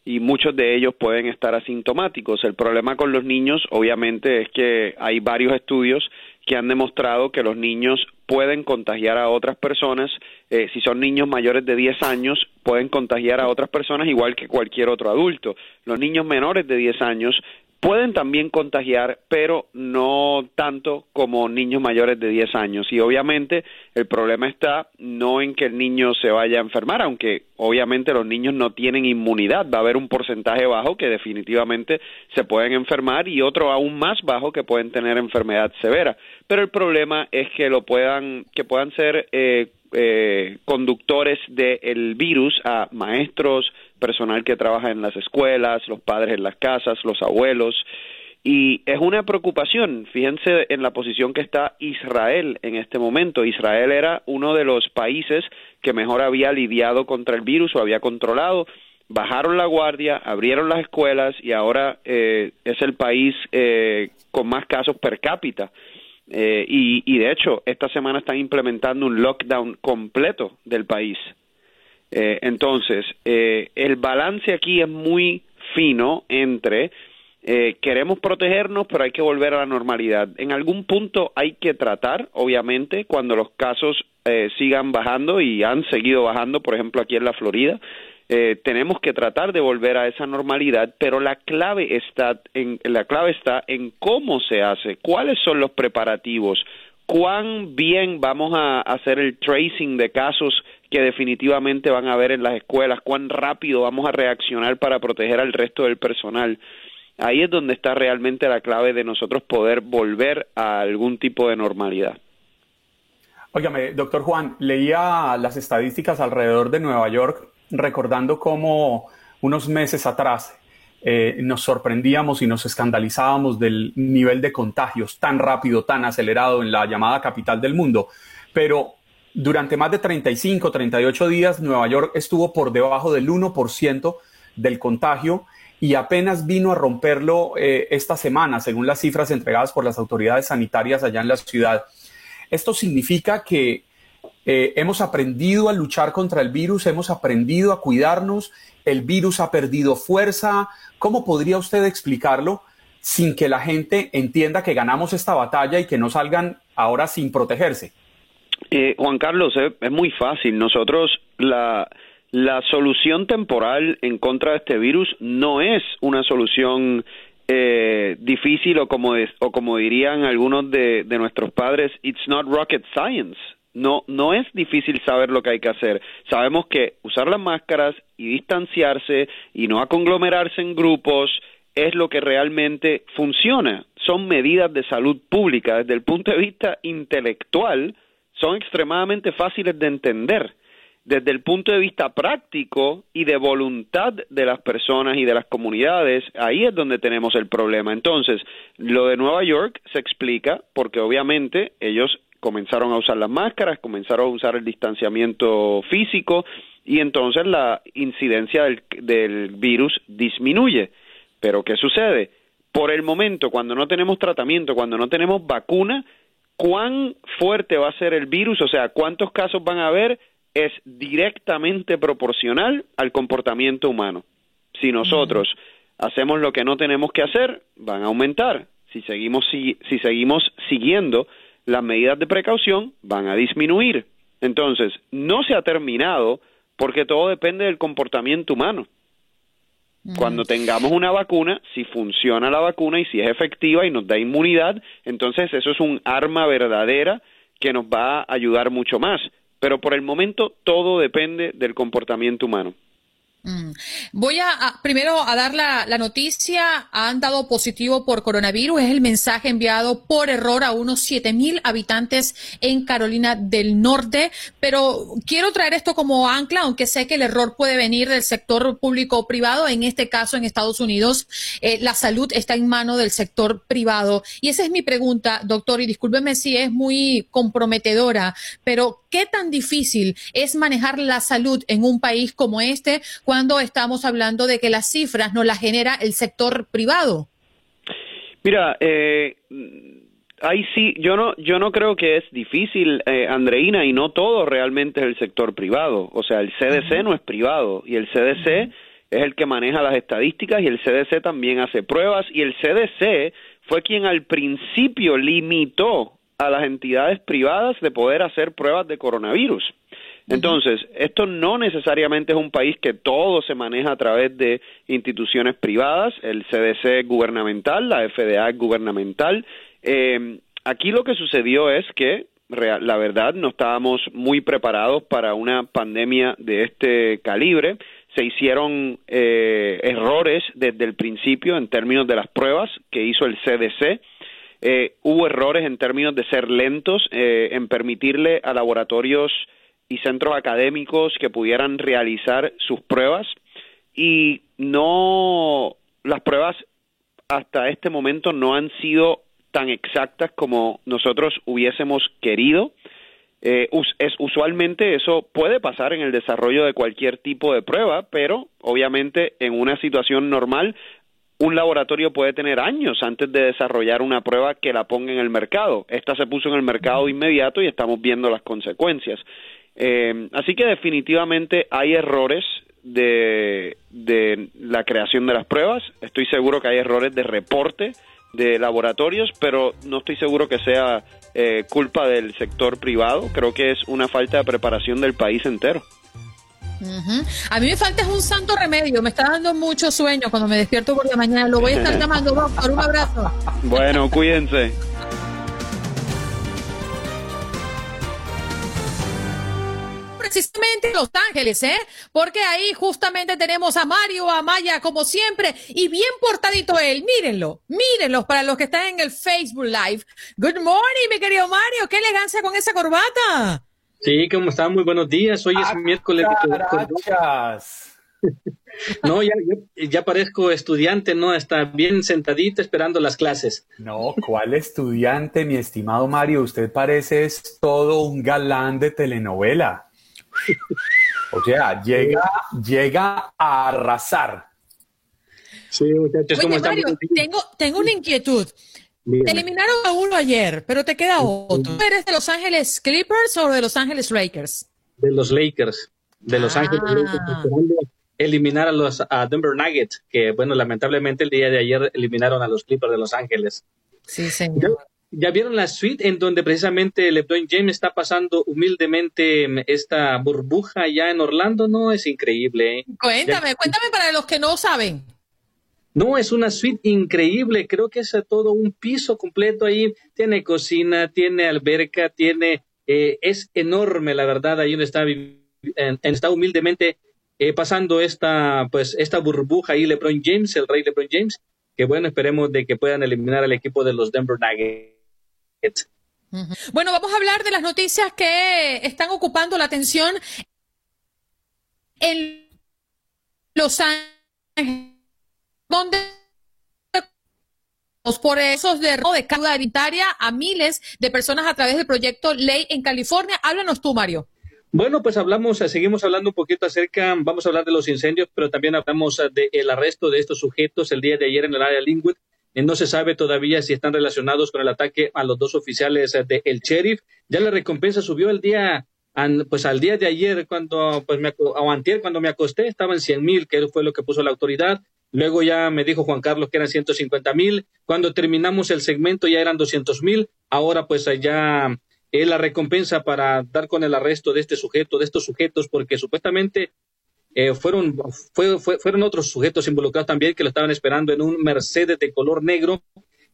Speaker 14: y muchos de ellos pueden estar asintomáticos. El problema con los niños, obviamente, es que hay varios estudios que han demostrado que los niños pueden contagiar a otras personas. Eh, si son niños mayores de 10 años, pueden contagiar a otras personas igual que cualquier otro adulto. Los niños menores de 10 años pueden también contagiar, pero no tanto como niños mayores de 10 años. Y obviamente el problema está no en que el niño se vaya a enfermar, aunque obviamente los niños no tienen inmunidad. Va a haber un porcentaje bajo que definitivamente se pueden enfermar y otro aún más bajo que pueden tener enfermedad severa. Pero el problema es que lo puedan, que puedan ser eh, eh, conductores del virus a maestros, personal que trabaja en las escuelas, los padres en las casas, los abuelos. Y es una preocupación, fíjense en la posición que está Israel en este momento. Israel era uno de los países que mejor había lidiado contra el virus o había controlado bajaron la guardia, abrieron las escuelas y ahora eh, es el país eh, con más casos per cápita. Eh, y, y, de hecho, esta semana están implementando un lockdown completo del país. Entonces, el balance aquí es muy fino entre queremos protegernos, pero hay que volver a la normalidad. En algún punto hay que tratar, obviamente, cuando los casos sigan bajando y han seguido bajando, por ejemplo, aquí en la Florida, eh, tenemos que tratar de volver a esa normalidad, pero la clave está en la clave está en cómo se hace, cuáles son los preparativos, cuán bien vamos a hacer el tracing de casos que definitivamente van a haber en las escuelas, cuán rápido vamos a reaccionar para proteger al resto del personal. Ahí es donde está realmente la clave de nosotros poder volver a algún tipo de normalidad.
Speaker 15: Óigame, doctor Juan, leía las estadísticas alrededor de Nueva York recordando cómo unos meses atrás eh, nos sorprendíamos y nos escandalizábamos del nivel de contagios tan rápido, tan acelerado en la llamada capital del mundo. Pero durante más de 35, 38 días, Nueva York estuvo por debajo del 1% del contagio y apenas vino a romperlo eh, esta semana, según las cifras entregadas por las autoridades sanitarias allá en la ciudad. Esto significa que eh, hemos aprendido a luchar contra el virus, hemos aprendido a cuidarnos, el virus ha perdido fuerza. ¿Cómo podría usted explicarlo sin que la gente entienda que ganamos esta batalla y que no salgan ahora sin protegerse?
Speaker 14: Eh, Juan Carlos, eh, es muy fácil. Nosotros la, la solución temporal en contra de este virus no es una solución difícil o como, o como dirían algunos de, de nuestros padres, it's not rocket science no, no es difícil saber lo que hay que hacer. Sabemos que usar las máscaras y distanciarse y no conglomerarse en grupos es lo que realmente funciona. Son medidas de salud pública. Desde el punto de vista intelectual, son extremadamente fáciles de entender. Desde el punto de vista práctico y de voluntad de las personas y de las comunidades, ahí es donde tenemos el problema. Entonces, lo de Nueva York se explica porque obviamente ellos comenzaron a usar las máscaras, comenzaron a usar el distanciamiento físico y entonces la incidencia del, virus disminuye. Pero ¿qué sucede? Por el momento, cuando no tenemos tratamiento, cuando no tenemos vacuna, cuán fuerte va a ser el virus, o sea, cuántos casos van a haber, es directamente proporcional al comportamiento humano. Si nosotros hacemos lo que no tenemos que hacer, van a aumentar. Si seguimos, si seguimos siguiendo las medidas de precaución van a disminuir. Entonces, no se ha terminado porque todo depende del comportamiento humano. Cuando tengamos una vacuna, si funciona la vacuna y si es efectiva y nos da inmunidad, entonces eso es un arma verdadera que nos va a ayudar mucho más. Pero por el momento todo depende del comportamiento humano.
Speaker 1: Mm. Voy a, primero a dar la, noticia. Han dado positivo por coronavirus. Es el mensaje enviado por error a unos siete mil habitantes en Carolina del Norte. Pero quiero traer esto como ancla, aunque sé que el error puede venir del sector público o privado. En este caso, en Estados Unidos, eh, la salud está en mano del sector privado. Y esa es mi pregunta, doctor. Y discúlpeme si es muy comprometedora, pero ¿qué tan difícil es manejar la salud en un país como este? cuando estamos hablando de que las cifras no las genera el sector privado?
Speaker 14: Mira, eh, ahí sí, yo no, yo no creo que es difícil, eh, Andreina, y no todo realmente es el sector privado. O sea, el CDC no es privado y el CDC es el que maneja las estadísticas y el CDC también hace pruebas y el CDC fue quien al principio limitó a las entidades privadas de poder hacer pruebas de coronavirus. Entonces, esto no necesariamente es un país que todo se maneja a través de instituciones privadas, el CDC gubernamental, la FDA gubernamental. Eh, aquí lo que sucedió es que la verdad no estábamos muy preparados para una pandemia de este calibre. Se hicieron eh, errores desde el principio en términos de las pruebas que hizo el CDC. Eh, hubo errores en términos de ser lentos, en permitirle a laboratorios y centros académicos que pudieran realizar sus pruebas y no las pruebas hasta este momento no han sido tan exactas como nosotros hubiésemos querido. Eh, es, usualmente eso puede pasar en el desarrollo de cualquier tipo de prueba, pero obviamente en una situación normal un laboratorio puede tener años antes de desarrollar una prueba que la ponga en el mercado. Esta se puso en el mercado inmediato y estamos viendo las consecuencias. Eh, así que definitivamente hay errores de, de la creación de las pruebas. Estoy seguro que hay errores de reporte de laboratorios, pero no estoy seguro que sea eh, culpa del sector privado. Creo que es una falta de preparación del país entero.
Speaker 1: A mí me falta es un santo remedio. Me está dando mucho sueño cuando me despierto por la mañana. Lo voy a estar llamando. Un abrazo.
Speaker 14: Bueno, cuídense.
Speaker 1: precisamente Los Ángeles, ¿eh? Porque ahí justamente tenemos a Mario Amaya, como siempre, y bien portadito él. Mírenlo, mírenlo para los que están en el Facebook Live. Good morning, mi querido Mario. Qué elegancia con esa corbata.
Speaker 16: Sí, ¿cómo están? Muy buenos días. Hoy es ah, miércoles. No, ya, ya, parezco estudiante, ¿no? Está bien sentadito esperando las clases.
Speaker 15: No, ¿cuál estudiante, mi estimado Mario? Usted parece es todo un galán de telenovela. O sea, llega, llega a arrasar.
Speaker 1: Sí, muchachos, ¿cómo Mario, tengo, tengo una inquietud. Eliminaron a uno ayer, pero te queda otro. ¿Tú eres de Los Ángeles Clippers o de Los Ángeles Lakers?
Speaker 16: De los Lakers. De Los Ángeles ah. Lakers. Eliminar a los a Denver Nuggets, que bueno, lamentablemente el día de ayer eliminaron a los Clippers de Los Ángeles.
Speaker 1: Sí, señor.
Speaker 16: ¿Ya, vieron la suite en donde precisamente LeBron James está pasando humildemente esta burbuja ya en Orlando? No, es increíble. ¿eh?
Speaker 1: Cuéntame, cuéntame para los que no saben.
Speaker 16: No, es una suite increíble. Creo que es todo un piso completo ahí. Tiene cocina, tiene alberca, tiene. Eh, es enorme, la verdad, ahí donde está, está humildemente eh, pasando esta, pues, esta burbuja ahí, LeBron James, el rey LeBron James. Que bueno, esperemos de que puedan eliminar al equipo de los Denver Nuggets.
Speaker 1: Bueno, vamos a hablar de las noticias que están ocupando la atención en Los Ángeles donde por esos de de carga hereditaria a miles de personas a través del proyecto Ley en California. Háblanos tú, Mario.
Speaker 16: Bueno, pues hablamos, eh, seguimos hablando un poquito acerca, vamos a hablar de los incendios, pero también hablamos eh, del arresto de estos sujetos el día de ayer en el área de Linwood. Eh, no se sabe todavía si están relacionados con el ataque a los dos oficiales del el sheriff. Ya la recompensa subió el día, pues al día de ayer, cuando, pues me, o antier, cuando me acosté, estaban 100 mil, que fue lo que puso la autoridad. Luego ya me dijo Juan Carlos que eran 150 mil. Cuando terminamos el segmento ya eran 200 mil. Ahora pues ya es la recompensa para dar con el arresto de este sujeto, de estos sujetos, porque supuestamente eh, fueron, fueron otros sujetos involucrados también que lo estaban esperando en un Mercedes de color negro.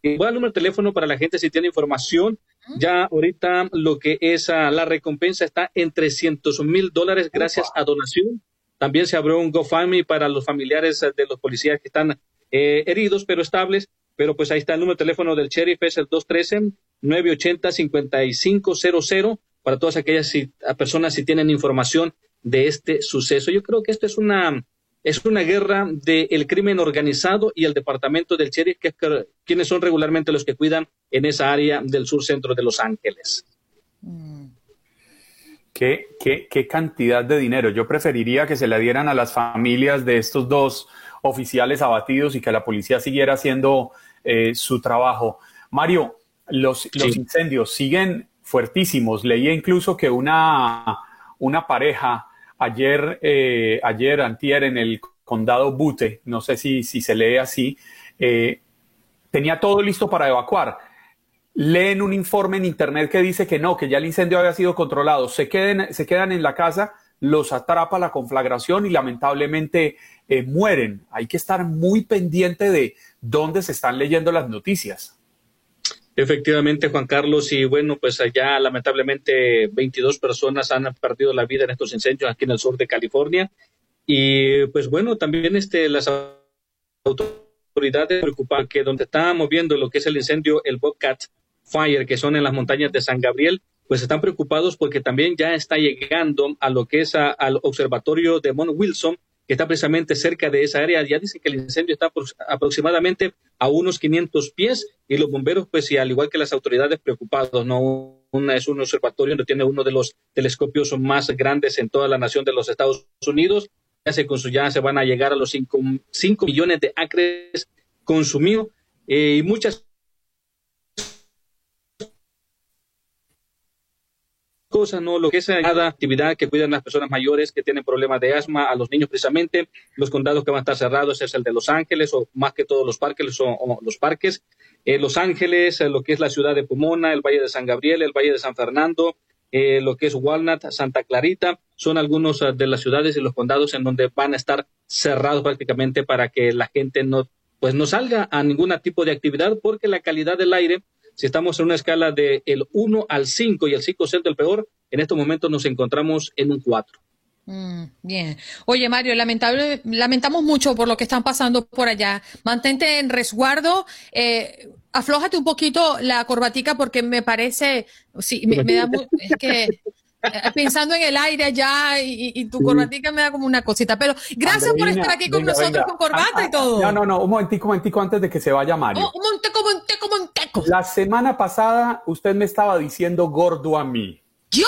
Speaker 16: Voy al número de teléfono para la gente si tiene información. Ya ahorita lo que es ah, la recompensa está en 300 mil dólares gracias a donación también se abrió un GoFundMe para los familiares eh, de los policías que están eh, heridos pero estables. Pero pues ahí está el número de teléfono del sheriff, es el 213-980-5500 para todas aquellas personas si tienen información de este suceso. Yo creo que esto es una, es una guerra del crimen organizado y el departamento del sheriff, que, quienes son regularmente los que cuidan en esa área del sur centro de Los Ángeles. Mm.
Speaker 15: ¿Qué, qué, cantidad de dinero? Yo preferiría que se le dieran a las familias de estos dos oficiales abatidos y que la policía siguiera haciendo eh, su trabajo. Mario, los, incendios siguen fuertísimos. Leí incluso que una, una pareja ayer, eh, ayer, antier, en el condado Butte, no sé si, si se lee así, eh, tenía todo listo para evacuar leen un informe en internet que dice que no, que ya el incendio había sido controlado, se, queden, se quedan en la casa, los atrapa la conflagración y lamentablemente eh, mueren. Hay que estar muy pendiente de dónde se están leyendo las noticias.
Speaker 16: Efectivamente, Juan Carlos, y bueno, pues allá lamentablemente 22 personas han perdido la vida en estos incendios aquí en el sur de California. Y pues bueno, también este, las autoridades preocupan que donde estábamos viendo lo que es el incendio, el Bobcat, Fire, que son en las montañas de San Gabriel, pues están preocupados porque también ya está llegando a lo que es al observatorio de Mount Wilson, que está precisamente cerca de esa área. Ya dicen que el incendio está aproximadamente a unos 500 pies y los bomberos, pues, y al igual que las autoridades preocupados, ¿no? es un observatorio donde tiene uno de los telescopios más grandes en toda la nación de los Estados Unidos. Ya se, ya se van a llegar a los 5 millones de acres consumidos eh, y muchas cosas, ¿no? Lo que es cada actividad que cuidan las personas mayores que tienen problemas de asma, a los niños precisamente, los condados que van a estar cerrados es el de Los Ángeles o más que todos los parques los parques, eh, Los Ángeles, eh, lo que es la ciudad de Pomona, el Valle de San Gabriel, el Valle de San Fernando, eh, lo que es Walnut, Santa Clarita, son algunos de las ciudades y los condados en donde van a estar cerrados prácticamente para que la gente no pues no salga a ningún tipo de actividad porque la calidad del aire si estamos en una escala del el 1 al 5 y el 5 es el peor, en estos momentos nos encontramos en un 4.
Speaker 1: Mm, bien. Oye, Mario, lamentable, lamentamos mucho por lo que están pasando por allá. Mantente en resguardo. Eh, aflójate un poquito la corbatica porque me parece, sí, me, da es que pensando en el aire allá y, tu corbatica me da como una cosita. Pero gracias por estar aquí con nosotros con corbata y ah, ah, todo.
Speaker 15: No, no, no, un momentico, un momentico antes de que se vaya Mario.
Speaker 1: un monteco, monteco, monteco.
Speaker 15: La semana pasada usted me estaba diciendo gordo a mí.
Speaker 1: ¿Yo?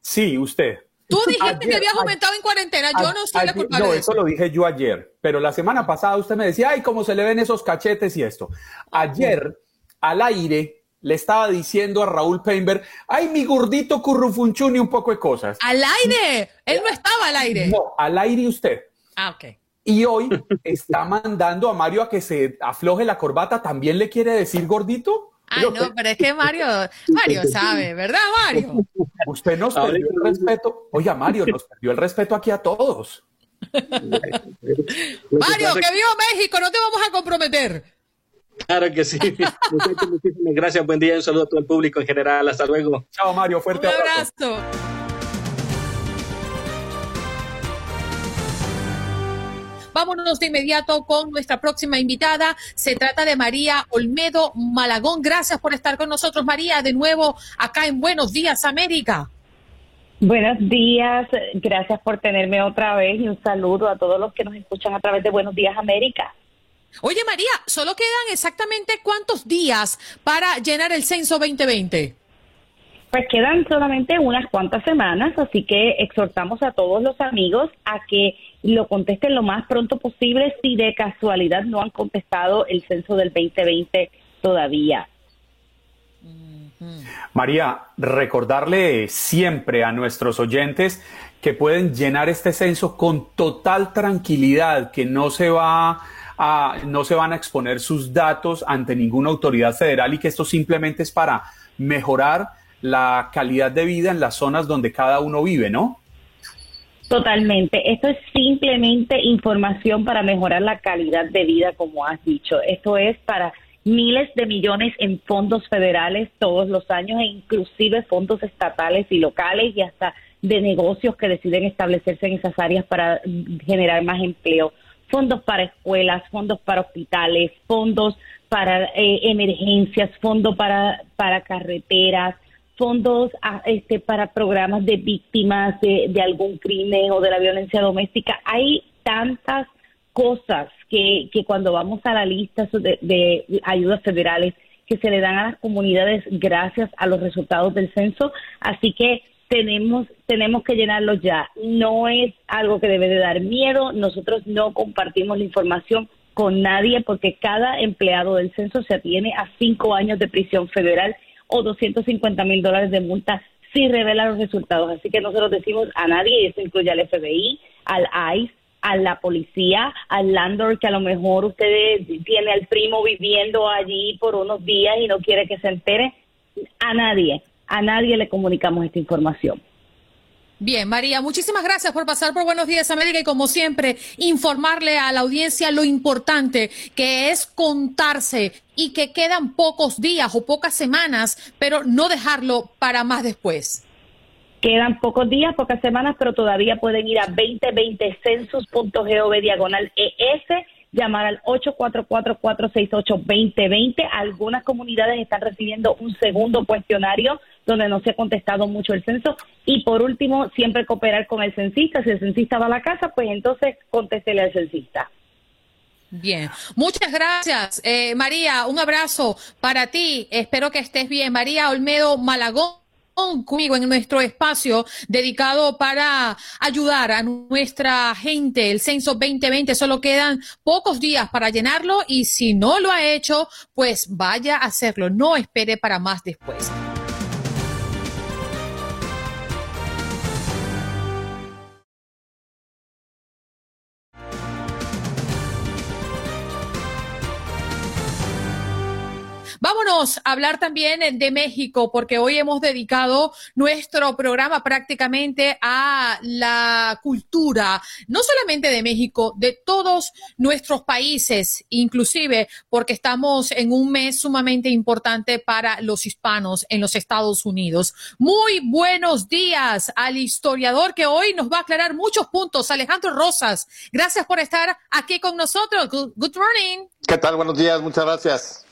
Speaker 15: Sí, usted.
Speaker 1: Tú dijiste que habías aumentado en cuarentena, yo no soy la culpable.
Speaker 15: No, eso. lo dije yo ayer, pero la semana pasada usted me decía, ay, cómo se le ven esos cachetes y esto. Ayer, al aire, le estaba diciendo a Raúl Painberg, ay, mi gordito currufunchun y un poco de cosas.
Speaker 1: ¿Al aire? Él no estaba al aire.
Speaker 15: No, al aire usted.
Speaker 1: Ah, ok.
Speaker 15: Y hoy está mandando a Mario a que se afloje la corbata. ¿También le quiere decir gordito?
Speaker 1: Ay, no, pero es que Mario, Mario sabe, ¿verdad, Mario?
Speaker 15: Usted nos perdió el respeto. Oiga, Mario, nos perdió el respeto aquí a todos.
Speaker 1: Mario, que viva México, no te vamos a comprometer.
Speaker 16: Claro que sí. Muchísimas gracias, buen día, un saludo a todo el público en general. Hasta luego.
Speaker 15: Chao, Mario, fuerte
Speaker 1: un abrazo. Vámonos de inmediato con nuestra próxima invitada. Se trata de María Olmedo Malagón. Gracias por estar con nosotros, María, de nuevo acá en Buenos Días, América.
Speaker 17: Buenos días, gracias por tenerme otra vez y un saludo a todos los que nos escuchan a través de Buenos Días América.
Speaker 1: Oye María, solo quedan exactamente cuántos días para llenar el censo 2020.
Speaker 17: Pues quedan solamente unas cuantas semanas, así que exhortamos a todos los amigos a que lo contesten lo más pronto posible si de casualidad no han contestado el censo del 2020 todavía.
Speaker 15: María, recordarle siempre a nuestros oyentes que pueden llenar este censo con total tranquilidad, que no se va a, no se van a exponer sus datos ante ninguna autoridad federal y que esto simplemente es para mejorar la calidad de vida en las zonas donde cada uno vive, ¿no?
Speaker 17: Totalmente. Esto es simplemente información para mejorar la calidad de vida, como has dicho. Esto es para miles de millones en fondos federales todos los años e inclusive fondos estatales y locales y hasta de negocios que deciden establecerse en esas áreas para generar más empleo. Fondos para escuelas, fondos para hospitales, fondos para eh, emergencias, fondos para, para carreteras, fondos ah, este, para programas de víctimas de, algún crimen o de la violencia doméstica. Hay tantas cosas que, que cuando vamos a la lista de, de, ayudas federales que se le dan a las comunidades gracias a los resultados del censo, así que tenemos tenemos que llenarlo ya. No es algo que debe de dar miedo. Nosotros no compartimos la información con nadie porque cada empleado del censo se atiene a cinco años de prisión federal o 250 mil dólares de multa si revela los resultados. Así que nosotros decimos a nadie, y eso incluye al FBI, al ICE, a la policía, al landlord que a lo mejor usted tiene al primo viviendo allí por unos días y no quiere que se entere, a nadie, a nadie le comunicamos esta información.
Speaker 1: Bien, María, muchísimas gracias por pasar por Buenos Días América y como siempre informarle a la audiencia lo importante que es contarse y que quedan pocos días o pocas semanas, pero no dejarlo para más después.
Speaker 17: Quedan pocos días, pocas semanas, pero todavía pueden ir a 2020census.gov diagonal ES llamar al 844-468-2020. Algunas comunidades están recibiendo un segundo cuestionario donde no se ha contestado mucho el censo. Y por último, siempre cooperar con el censista. Si el censista va a la casa, pues entonces contéstele al censista.
Speaker 1: Bien, muchas gracias. Eh, María, un abrazo para ti. Espero que estés bien. María Olmedo Malagón conmigo en nuestro espacio dedicado para ayudar a nuestra gente. El censo 2020 solo quedan pocos días para llenarlo y si no lo ha hecho, pues vaya a hacerlo. No espere para más después. Vámonos a hablar también de México, porque hoy hemos dedicado nuestro programa prácticamente a la cultura, no solamente de México, de todos nuestros países, inclusive porque estamos en un mes sumamente importante para los hispanos en los Estados Unidos. Muy buenos días al historiador que hoy nos va a aclarar muchos puntos, Alejandro Rosas. Gracias por estar aquí con nosotros. Good, morning.
Speaker 18: ¿Qué tal? Buenos días, muchas gracias.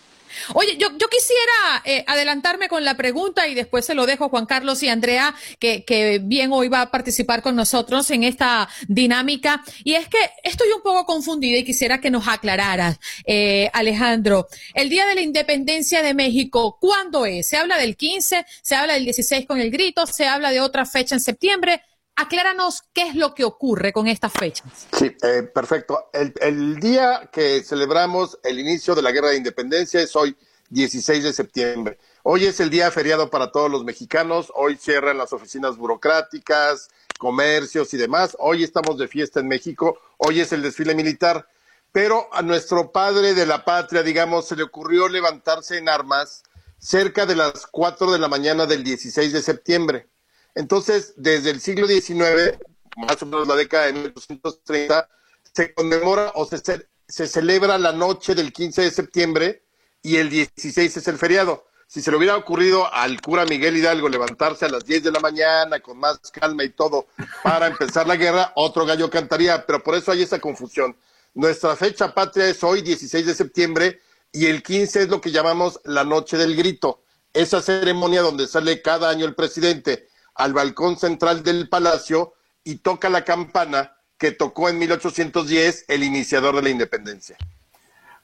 Speaker 1: Oye, yo, yo quisiera eh, adelantarme con la pregunta y después se lo dejo a Juan Carlos y Andrea, que, que bien hoy va a participar con nosotros en esta dinámica. Y es que estoy un poco confundida y quisiera que nos aclararas, eh, Alejandro. El Día de la Independencia de México, ¿cuándo es? Se habla del 15, se habla del 16 con el grito, se habla de otra fecha en septiembre. Acláranos qué es lo que ocurre con estas fechas.
Speaker 18: Sí, eh, perfecto. El, día que celebramos el inicio de la Guerra de Independencia es hoy, 16 de septiembre. Hoy es el día feriado para todos los mexicanos. Hoy cierran las oficinas burocráticas, comercios y demás. Hoy estamos de fiesta en México. Hoy es el desfile militar. Pero a nuestro padre de la patria, digamos, se le ocurrió levantarse en armas cerca de las 4 de la mañana del 16 de septiembre. Entonces, desde el siglo XIX, más o menos la década de 1830, se conmemora o se, se celebra la noche del 15 de septiembre y el 16 es el feriado. Si se le hubiera ocurrido al cura Miguel Hidalgo levantarse a las 10 de la mañana con más calma y todo para empezar la guerra, otro gallo cantaría, pero por eso hay esa confusión. Nuestra fecha patria es hoy, 16 de septiembre, y el 15 es lo que llamamos la Noche del Grito, esa ceremonia donde sale cada año el presidente al balcón central del palacio y toca la campana que tocó en 1810 el iniciador de la independencia.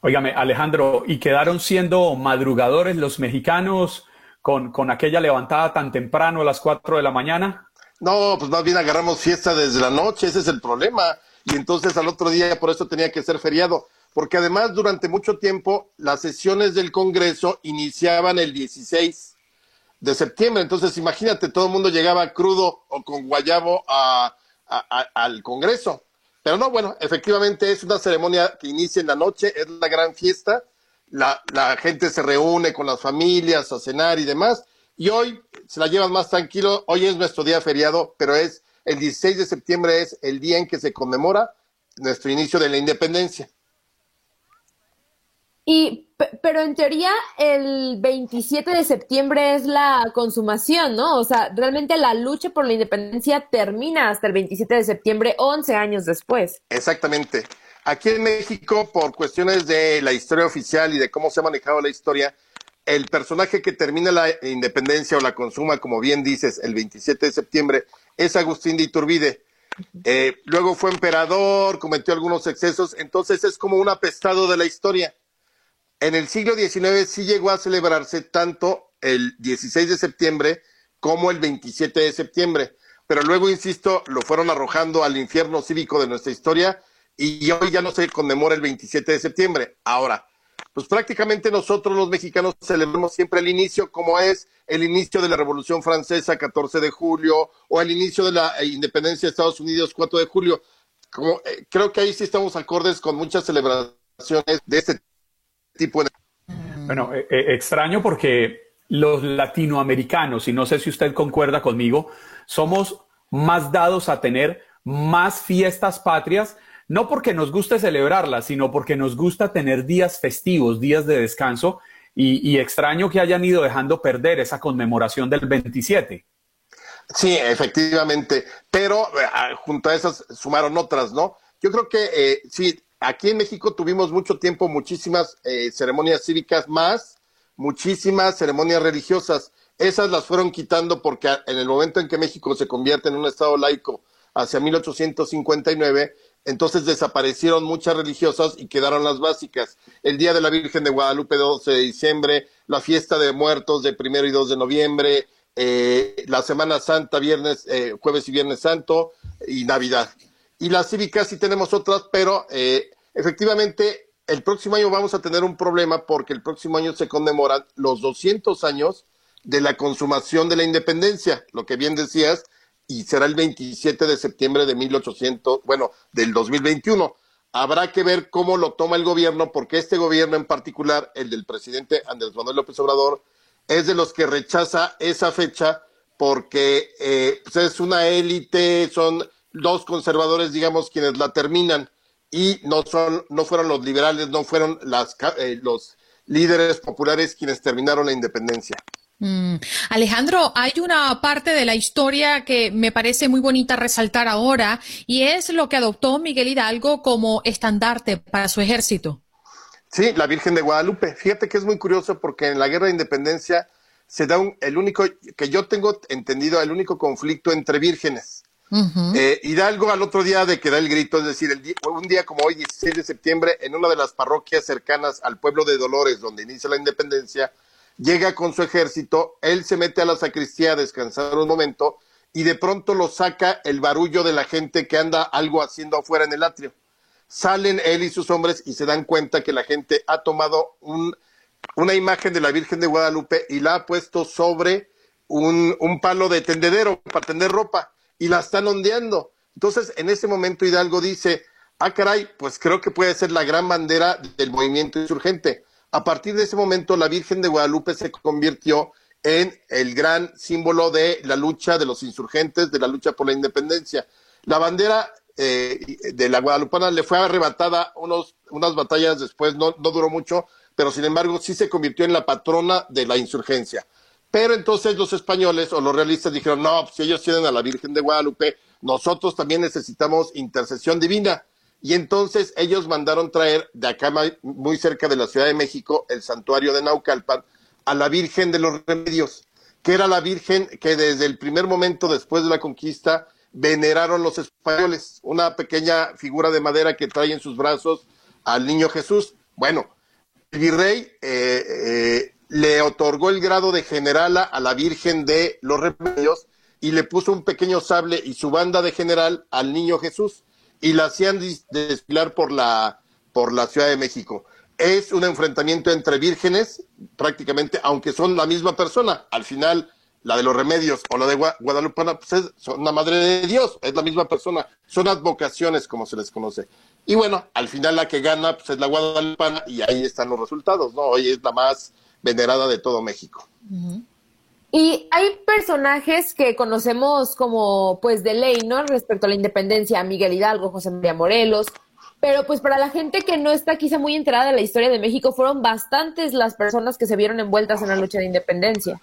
Speaker 15: Óigame, Alejandro, ¿y quedaron siendo madrugadores los mexicanos con, con aquella levantada tan temprano a las 4 de la mañana?
Speaker 18: No, pues más bien agarramos fiesta desde la noche, ese es el problema. Y entonces al otro día por eso tenía que ser feriado, porque además durante mucho tiempo las sesiones del Congreso iniciaban el 16 de septiembre. Entonces, imagínate, todo el mundo llegaba crudo o con guayabo al Congreso. Pero no, bueno, efectivamente es una ceremonia que inicia en la noche, es la gran fiesta, la, la gente se reúne con las familias a cenar y demás, y hoy se la llevan más tranquilo, hoy es nuestro día feriado, pero es el 16 de septiembre es el día en que se conmemora nuestro inicio de la independencia.
Speaker 12: Y, pero en teoría el 27 de septiembre es la consumación, ¿no? O sea, realmente la lucha por la independencia termina hasta el 27 de septiembre, 11 años después.
Speaker 18: Exactamente. Aquí en México, por cuestiones de la historia oficial y de cómo se ha manejado la historia, el personaje que termina la independencia o la consuma, como bien dices, el 27 de septiembre, es Agustín de Iturbide. Eh, luego fue emperador, cometió algunos excesos, entonces es como un apestado de la historia en el siglo XIX sí llegó a celebrarse tanto el 16 de septiembre como el 27 de septiembre, pero luego, insisto, lo fueron arrojando al infierno cívico de nuestra historia y hoy ya no se conmemora el 27 de septiembre. Ahora, pues prácticamente nosotros los mexicanos celebramos siempre el inicio como es el inicio de la Revolución Francesa, 14 de julio, o el inicio de la independencia de Estados Unidos, 4 de julio. Eh, creo que ahí sí estamos acordes con muchas celebraciones de este tipo
Speaker 15: Bueno, eh, eh, extraño porque los latinoamericanos, y no sé si usted concuerda conmigo, somos más dados a tener más fiestas patrias, no porque nos guste celebrarlas, sino porque nos gusta tener días festivos, días de descanso, y, y extraño que hayan ido dejando perder esa conmemoración del 27.
Speaker 18: Sí, efectivamente, pero eh, junto a esas sumaron otras, ¿no? Yo creo que eh, sí, Aquí en México tuvimos mucho tiempo muchísimas eh, ceremonias cívicas más, muchísimas ceremonias religiosas. Esas las fueron quitando porque en el momento en que México se convierte en un Estado laico hacia 1859, entonces desaparecieron muchas religiosas y quedaron las básicas. El Día de la Virgen de Guadalupe, 12 de diciembre, la fiesta de muertos de primero y 2 de noviembre, eh, la Semana Santa, viernes, eh, jueves y viernes santo y Navidad. Y las cívicas sí tenemos otras, pero eh, efectivamente el próximo año vamos a tener un problema porque el próximo año se conmemoran los 200 años de la consumación de la independencia, lo que bien decías, y será el 27 de septiembre de 1800, bueno, del 2021. Habrá que ver cómo lo toma el gobierno, porque este gobierno en particular, el del presidente Andrés Manuel López Obrador, es de los que rechaza esa fecha porque eh, pues es una élite, son dos conservadores, digamos, quienes la terminan y no son, no fueron los liberales, no fueron las, eh, los líderes populares quienes terminaron la independencia.
Speaker 1: Mm. Alejandro, hay una parte de la historia que me parece muy bonita resaltar ahora y es lo que adoptó Miguel Hidalgo como estandarte para su ejército.
Speaker 18: Sí, la Virgen de Guadalupe. Fíjate que es muy curioso porque en la Guerra de Independencia se da un, el único, que yo tengo entendido, el único conflicto entre vírgenes. Eh, Hidalgo al otro día de que da el grito, es decir, un día como hoy, 16 de septiembre, en una de las parroquias cercanas al pueblo de Dolores, donde inicia la independencia, llega con su ejército, él se mete a la sacristía a descansar un momento y de pronto lo saca el barullo de la gente que anda algo haciendo afuera en el atrio. Salen él y sus hombres y se dan cuenta que la gente ha tomado una imagen de la Virgen de Guadalupe y la ha puesto sobre un, palo de tendedero para tender ropa y la están ondeando. Entonces, en ese momento Hidalgo dice, ah, caray, pues creo que puede ser la gran bandera del movimiento insurgente. A partir de ese momento, la Virgen de Guadalupe se convirtió en el gran símbolo de la lucha de los insurgentes, de la lucha por la independencia. La bandera eh, de la Guadalupana le fue arrebatada unos, unas batallas después, no, no duró mucho, pero sin embargo sí se convirtió en la patrona de la insurgencia. Pero entonces los españoles o los realistas dijeron, no, pues, si ellos tienen a la Virgen de Guadalupe, nosotros también necesitamos intercesión divina. Y entonces ellos mandaron traer de acá muy cerca de la Ciudad de México, el santuario de Naucalpan, a la Virgen de los Remedios, que era la Virgen que desde el primer momento después de la conquista veneraron los españoles, una pequeña figura de madera que trae en sus brazos al niño Jesús. Bueno, el virrey eh, eh, le otorgó el grado de generala a la Virgen de los Remedios y le puso un pequeño sable y su banda de general al niño Jesús y la hacían desfilar por la, por la Ciudad de México. Es un enfrentamiento entre vírgenes, prácticamente, aunque son la misma persona. Al final, la de los remedios o la de Guadalupe, pues es, son la madre de Dios, es la misma persona, son advocaciones como se les conoce. Y bueno, al final la que gana pues es la guadalupana y ahí están los resultados, ¿no? Hoy es la más venerada de todo México.
Speaker 12: Y hay personajes que conocemos como pues de ley, ¿no? Respecto a la independencia, Miguel Hidalgo, José María Morelos, pero pues para la gente que no está quizá muy enterada de la historia de México, fueron bastantes las personas que se vieron envueltas en la lucha de independencia.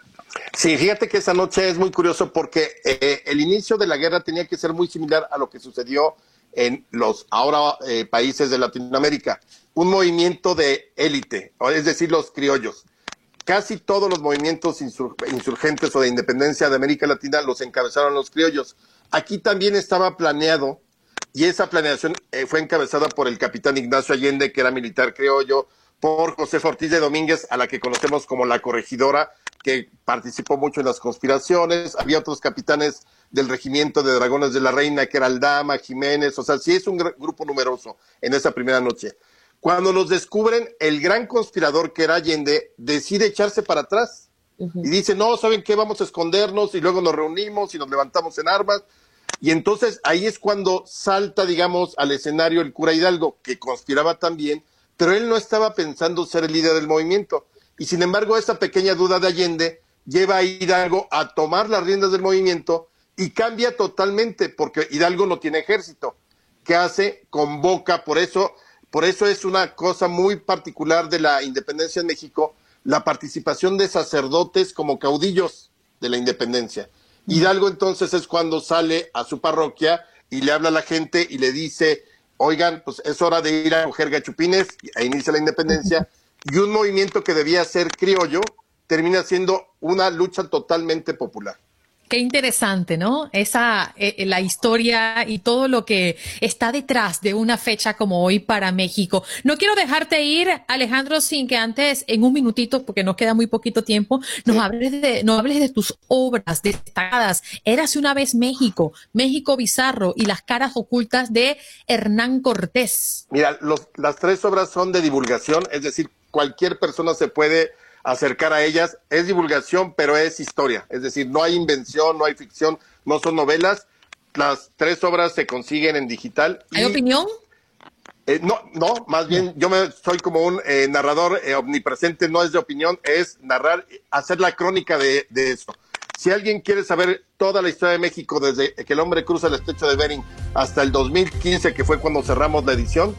Speaker 18: Sí, fíjate que esa noche es muy curioso porque eh, el inicio de la guerra tenía que ser muy similar a lo que sucedió en los ahora eh, países de Latinoamérica. Un movimiento de élite, es decir, los criollos. Casi todos los movimientos insurgentes o de independencia de América Latina los encabezaron los criollos. Aquí también estaba planeado, y esa planeación eh, fue encabezada por el capitán Ignacio Allende, que era militar criollo, por José Ortiz de Domínguez, a la que conocemos como la corregidora, que participó mucho en las conspiraciones, había otros capitanes del regimiento de dragones de la reina, que era Aldama, Jiménez, o sea, sí es un grupo numeroso en esa primera noche. Cuando los descubren, el gran conspirador que era Allende decide echarse para atrás y dice, no, ¿saben qué? Vamos a escondernos y luego nos reunimos y nos levantamos en armas. Y entonces ahí es cuando salta, digamos, al escenario el cura Hidalgo, que conspiraba también, pero él no estaba pensando ser el líder del movimiento. Y sin embargo, esa pequeña duda de Allende lleva a Hidalgo a tomar las riendas del movimiento y cambia totalmente, porque Hidalgo no tiene ejército. ¿Qué hace? Convoca, por eso, por eso es una cosa muy particular de la independencia en México, la participación de sacerdotes como caudillos de la independencia. Hidalgo entonces es cuando sale a su parroquia y le habla a la gente y le dice, oigan, pues es hora de ir a coger gachupines, e inicia la independencia, y un movimiento que debía ser criollo termina siendo una lucha totalmente popular.
Speaker 1: Qué interesante, ¿no? Esa, eh, eh, la historia y todo lo que está detrás de una fecha como hoy para México. No quiero dejarte ir, Alejandro, sin que antes, en un minutito, porque nos queda muy poquito tiempo, nos hables de, nos hables de tus obras destacadas. Érase una vez México, México Bizarro y las caras ocultas de Hernán Cortés.
Speaker 18: Mira, las tres obras son de divulgación, es decir, cualquier persona se puede acercar a ellas. Es divulgación, pero es historia. Es decir, no hay invención, no hay ficción, no son novelas. Las tres obras se consiguen en digital.
Speaker 1: ¿Hay opinión?
Speaker 18: Eh, no, no, más bien yo me soy como un eh, narrador eh, omnipresente, no es de opinión, es narrar, hacer la crónica de, de, eso. Si alguien quiere saber toda la historia de México desde que el hombre cruza el estrecho de Bering hasta el 2015, que fue cuando cerramos la edición,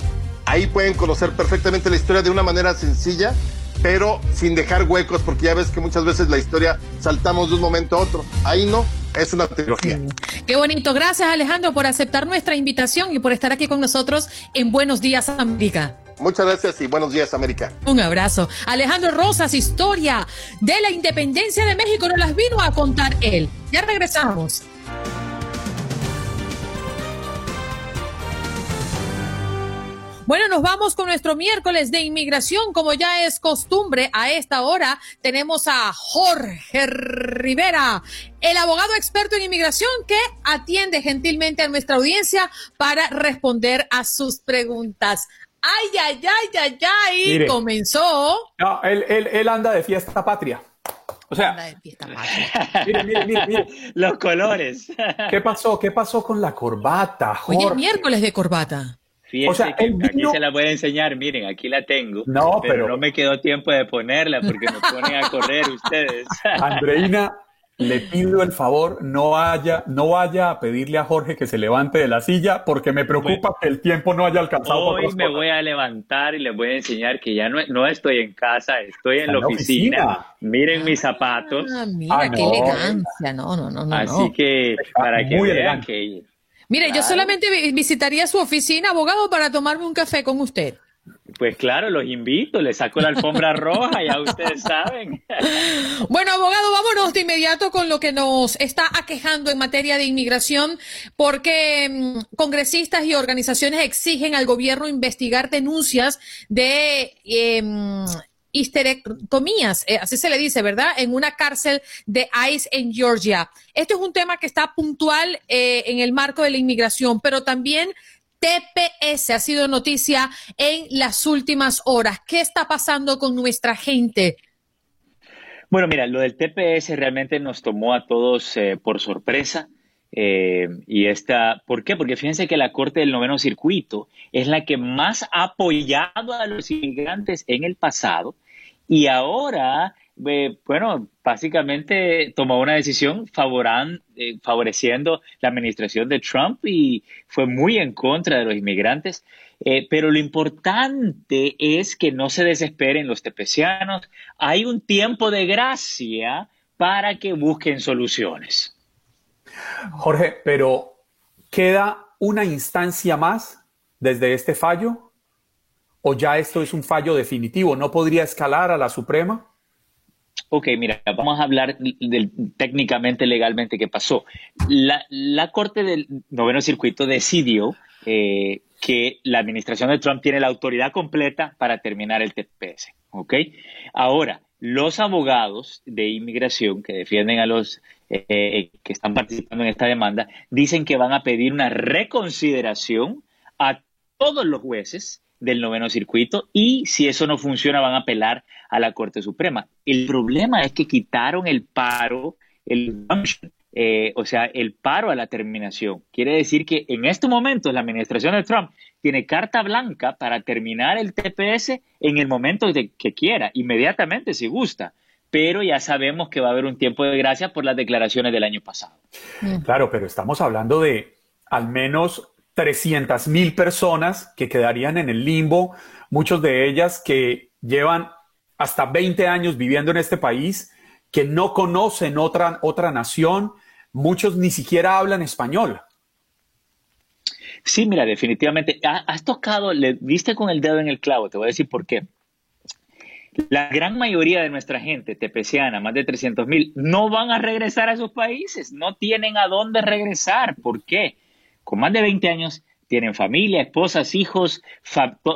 Speaker 18: ahí pueden conocer perfectamente la historia de una manera sencilla pero sin dejar huecos, porque ya ves que muchas veces la historia saltamos de un momento a otro. Ahí no, es una trilogía.
Speaker 1: Qué bonito. Gracias Alejandro por aceptar nuestra invitación y por estar aquí con nosotros en Buenos Días América.
Speaker 18: Muchas gracias y buenos días América.
Speaker 1: Un abrazo. Alejandro Rosas, historia de la independencia de México, nos las vino a contar él. Ya regresamos. Bueno, nos vamos con nuestro miércoles de inmigración. Como ya es costumbre, a esta hora tenemos a Jorge Rivera, el abogado experto en inmigración que atiende gentilmente a nuestra audiencia para responder a sus preguntas. Ay, ay, ay, ay, ay, comenzó.
Speaker 15: No, él, él, él anda de fiesta patria. O sea,
Speaker 19: mire, mire, mire, mire, los colores.
Speaker 15: ¿Qué pasó? ¿Qué pasó con la corbata, Jorge?
Speaker 1: Hoy es miércoles de corbata.
Speaker 19: Fíjense que aquí se la voy a enseñar, miren, aquí la tengo. No, pero, no me quedó tiempo de ponerla porque me ponen a correr ustedes.
Speaker 15: Andreina, le pido el favor, no haya, no vaya a pedirle a Jorge que se levante de la silla porque me preocupa que el tiempo no haya alcanzado.
Speaker 19: Hoy me voy a levantar y les voy a enseñar que ya no, no estoy en casa, estoy en la oficina. Miren mis zapatos.
Speaker 1: Ah, mira, ah, qué elegancia. No, no, no, no.
Speaker 19: Así que para que vean que
Speaker 1: Mire, yo solamente visitaría su oficina, abogado, para tomarme un café con usted.
Speaker 19: Pues claro, los invito, le saco la alfombra roja, ya ustedes saben.
Speaker 1: Bueno, abogado, vámonos de inmediato con lo que nos está aquejando en materia de inmigración, porque mm, congresistas y organizaciones exigen al gobierno investigar denuncias de em, histerectomías, eh, así se le dice, ¿verdad? En una cárcel de ICE en Georgia. Este es un tema que está puntual eh, en el marco de la inmigración, pero también TPS ha sido noticia en las últimas horas. ¿Qué está pasando con nuestra gente?
Speaker 19: Bueno, mira, lo del TPS realmente nos tomó a todos eh, por sorpresa. Y esta, ¿por qué? Porque fíjense que la Corte del Noveno Circuito es la que más ha apoyado a los inmigrantes en el pasado y ahora, eh, bueno, básicamente tomó una decisión eh, favoreciendo la administración de Trump y fue muy en contra de los inmigrantes. Eh, pero lo importante es que no se desesperen los tepecianos. Hay un tiempo de gracia para que busquen soluciones.
Speaker 15: Jorge, pero ¿queda una instancia más desde este fallo? ¿O ya esto es un fallo definitivo? ¿No podría escalar a la Suprema?
Speaker 19: Ok, mira, vamos a hablar técnicamente, legalmente, qué pasó. La, Corte del Noveno Circuito decidió eh, que la administración de Trump tiene la autoridad completa para terminar el TPS. ¿ok? Ahora, los abogados de inmigración que defienden a los eh, que están participando en esta demanda dicen que van a pedir una reconsideración a todos los jueces del noveno circuito y si eso no funciona van a apelar a la Corte Suprema. El problema es que quitaron el paro, el eh, o sea, el paro a la terminación. Quiere decir que en este momento la administración de Trump tiene carta blanca para terminar el TPS en el momento de que quiera, inmediatamente si gusta. Pero ya sabemos que va a haber un tiempo de gracia por las declaraciones del año pasado.
Speaker 15: Claro, pero estamos hablando de al menos 300 mil personas que quedarían en el limbo, muchos de ellas que llevan hasta 20 años viviendo en este país, que no conocen otra, otra nación, muchos ni siquiera hablan español.
Speaker 19: Sí, mira, definitivamente. Has tocado, le viste con el dedo en el clavo, te voy a decir por qué. La gran mayoría de nuestra gente tepeciana, más de 300 mil, no van a regresar a sus países, no tienen a dónde regresar. ¿Por qué? Con más de 20 años tienen familia, esposas, hijos,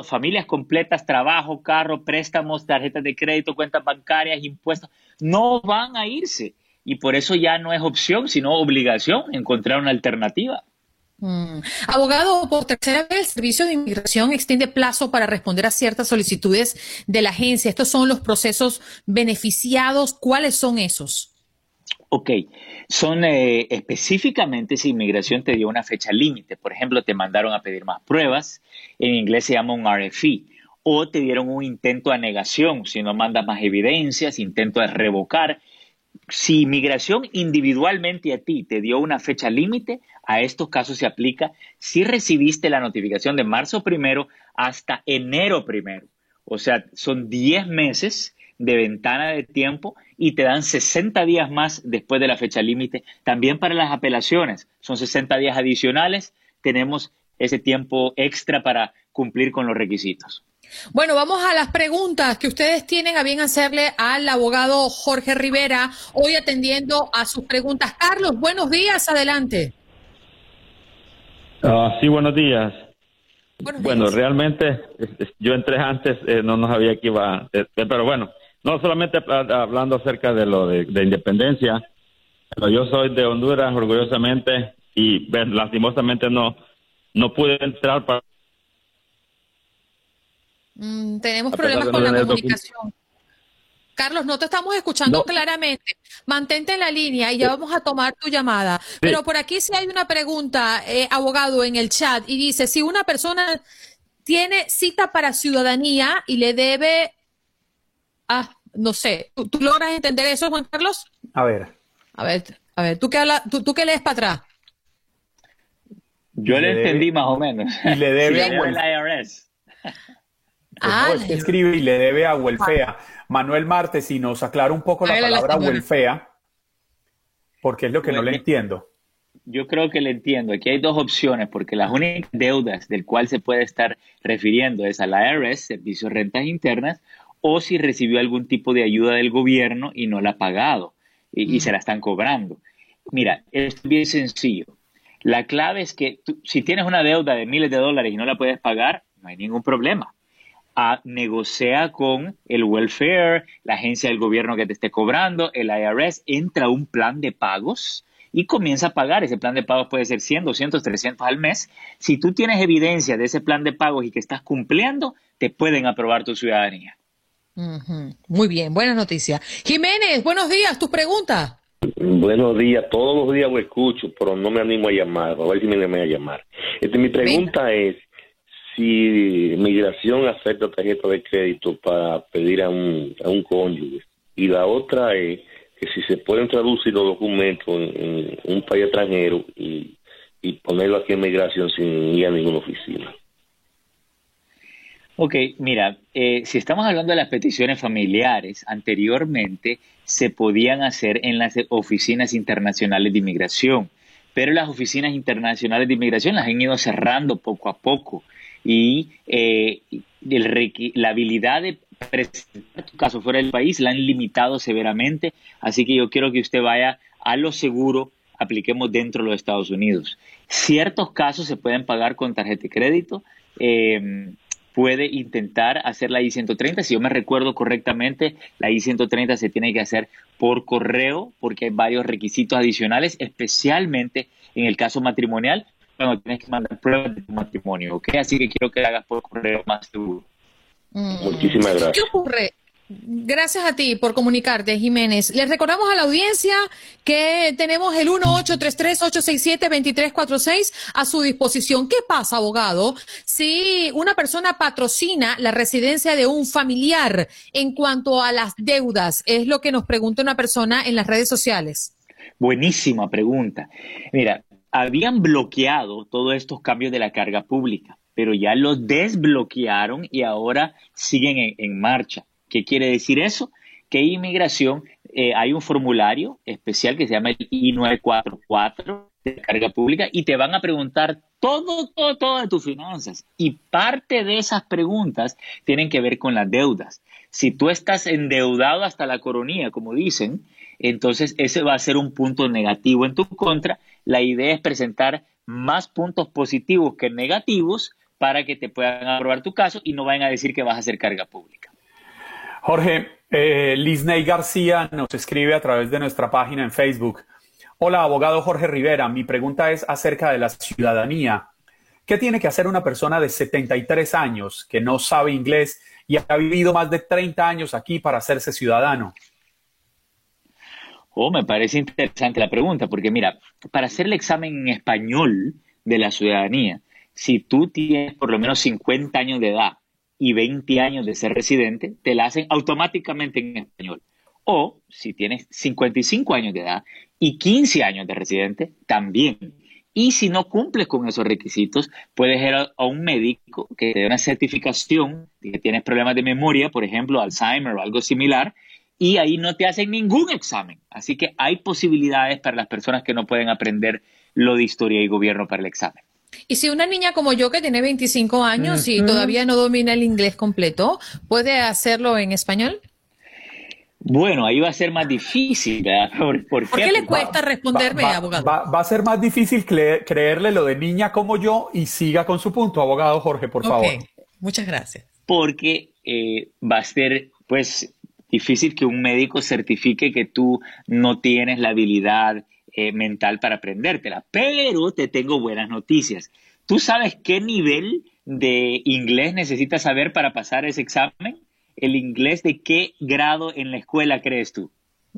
Speaker 19: familias completas, trabajo, carro, préstamos, tarjetas de crédito, cuentas bancarias, impuestos. No van a irse. Y por eso ya no es opción, sino obligación encontrar una alternativa.
Speaker 1: Mm. Abogado, por tercera vez el Servicio de Inmigración extiende plazo para responder a ciertas solicitudes de la agencia. Estos son los procesos beneficiados. ¿Cuáles son esos?
Speaker 19: Ok, son eh, específicamente si inmigración te dio una fecha límite. Por ejemplo, te mandaron a pedir más pruebas. En inglés se llama un RFE. O te dieron un intento de negación. Si no mandas más evidencias, intento de revocar si inmigración individualmente a ti te dio una fecha límite, a estos casos se aplica si recibiste la notificación de marzo primero hasta enero primero. O sea, son 10 meses de ventana de tiempo y te dan 60 días más después de la fecha límite. También para las apelaciones son 60 días adicionales. Tenemos ese tiempo extra para cumplir con los requisitos.
Speaker 1: Bueno, vamos a las preguntas que ustedes tienen a bien hacerle al abogado Jorge Rivera, hoy atendiendo a sus preguntas. Carlos, buenos días, adelante.
Speaker 20: Ah, sí, buenos días. bueno, realmente yo entré antes, eh, no nos sabía que iba, eh, pero bueno, no solamente hablando acerca de lo de, independencia, pero yo soy de Honduras orgullosamente y lastimosamente no, no pude entrar para
Speaker 1: Mm, tenemos problemas con la comunicación. Carlos, no te estamos escuchando claramente. Mantente en la línea y ya vamos a tomar tu llamada. Pero por aquí sí hay una pregunta, eh, abogado, en el chat y dice, si una persona tiene cita para ciudadanía y le debe, ah, no sé, ¿tú, logras entender eso, Juan Carlos?
Speaker 15: A ver.
Speaker 1: A ver, a ver, ¿tú qué, tú, tú qué lees para atrás?
Speaker 19: Yo le, entendí más o menos.
Speaker 15: Y le debe al IRS. Ah, es que escribe y le debe a Huelfea. Manuel Martes, si nos aclara un poco la palabra Huelfea, porque es lo que no le entiendo.
Speaker 19: Yo creo que le entiendo. Aquí hay dos opciones, porque las únicas deudas del cual se puede estar refiriendo es a la IRS, Servicios de Rentas Internas, o si recibió algún tipo de ayuda del gobierno y no la ha pagado y, se la están cobrando. Mira, es bien sencillo. La clave es que si tienes una deuda de miles de dólares y no la puedes pagar, no hay ningún problema a negociar con el welfare, la agencia del gobierno que te esté cobrando, el IRS, entra un plan de pagos y comienza a pagar. Ese plan de pagos puede ser 100, 200, 300 al mes. Si tú tienes evidencia de ese plan de pagos y que estás cumpliendo, te pueden aprobar tu ciudadanía.
Speaker 1: Muy bien, buena noticia. Jiménez, buenos días, tus preguntas.
Speaker 21: Buenos días, todos los días lo escucho, pero no me animo a llamar, a ver si me animo a llamar. Este, mi pregunta es, si migración acepta tarjeta de crédito para pedir a un, a un cónyuge. Y la otra es que si se pueden traducir los documentos en, un país extranjero y, y, ponerlo aquí en migración sin ir a ninguna oficina.
Speaker 19: Ok, mira, eh, si estamos hablando de las peticiones familiares, anteriormente se podían hacer en las oficinas internacionales de inmigración, pero las oficinas internacionales de inmigración las han ido cerrando poco a poco y eh, la habilidad de presentar tu caso fuera del país la han limitado severamente, así que yo quiero que usted vaya a lo seguro, apliquemos dentro de los Estados Unidos. Ciertos casos se pueden pagar con tarjeta de crédito. Eh, puede intentar hacer la I-130. Si yo me recuerdo correctamente, la I-130 se tiene que hacer por correo porque hay varios requisitos adicionales, especialmente en el caso matrimonial, cuando tienes que mandar pruebas de tu matrimonio, ¿ok? Así que quiero que hagas por correo más seguro.
Speaker 21: Mm. Muchísimas gracias.
Speaker 1: ¿Qué ocurre? Gracias a ti por comunicarte, Jiménez. Les recordamos a la audiencia que tenemos el 1-833-867-2346 a su disposición. ¿Qué pasa, abogado, si una persona patrocina la residencia de un familiar en cuanto a las deudas? Es lo que nos pregunta una persona en las redes sociales.
Speaker 19: Buenísima pregunta. Mira, habían bloqueado todos estos cambios de la carga pública, pero ya los desbloquearon y ahora siguen en, marcha. ¿Qué quiere decir eso? Que inmigración eh, hay un formulario especial que se llama el I-944 de carga pública y te van a preguntar todo, todo, todo de tus finanzas. Y parte de esas preguntas tienen que ver con las deudas. Si tú estás endeudado hasta la coronilla, como dicen, entonces ese va a ser un punto negativo en tu contra. La idea es presentar más puntos positivos que negativos para que te puedan aprobar tu caso y no vayan a decir que vas a hacer carga pública.
Speaker 15: Jorge, eh, Lizney García nos escribe a través de nuestra página en Facebook. Hola, abogado Jorge Rivera. Mi pregunta es acerca de la ciudadanía. ¿Qué tiene que hacer una persona de 73 años que no sabe inglés y ha vivido más de 30 años aquí para hacerse ciudadano?
Speaker 19: Oh, me parece interesante la pregunta, porque mira, para hacer el examen en español de la ciudadanía, si tú tienes por lo menos 50 años de edad y 20 años de ser residente, te la hacen automáticamente en español. O si tienes 55 años de edad y 15 años de residente, también. Y si no cumples con esos requisitos, puedes ir a, un médico que te dé una certificación que tienes problemas de memoria, por ejemplo, Alzheimer o algo similar, y ahí no te hacen ningún examen. Así que hay posibilidades para las personas que no pueden aprender lo de historia y gobierno para el examen.
Speaker 1: Y si una niña como yo que tiene 25 años y todavía no domina el inglés completo, ¿puede hacerlo en español?
Speaker 19: Bueno, ahí va a ser más difícil, ¿verdad?
Speaker 1: ¿Por, qué? le cuesta responderme, abogado?
Speaker 15: Va, a ser más difícil creerle lo de niña como yo y siga con su punto, abogado Jorge, por favor.
Speaker 1: Muchas gracias.
Speaker 19: Porque eh, va a ser, pues, difícil que un médico certifique que tú no tienes la habilidad eh, mental para aprendértela. Pero te tengo buenas noticias. ¿Tú sabes qué nivel de inglés necesitas saber para pasar ese examen? ¿El inglés de qué grado en la escuela crees tú?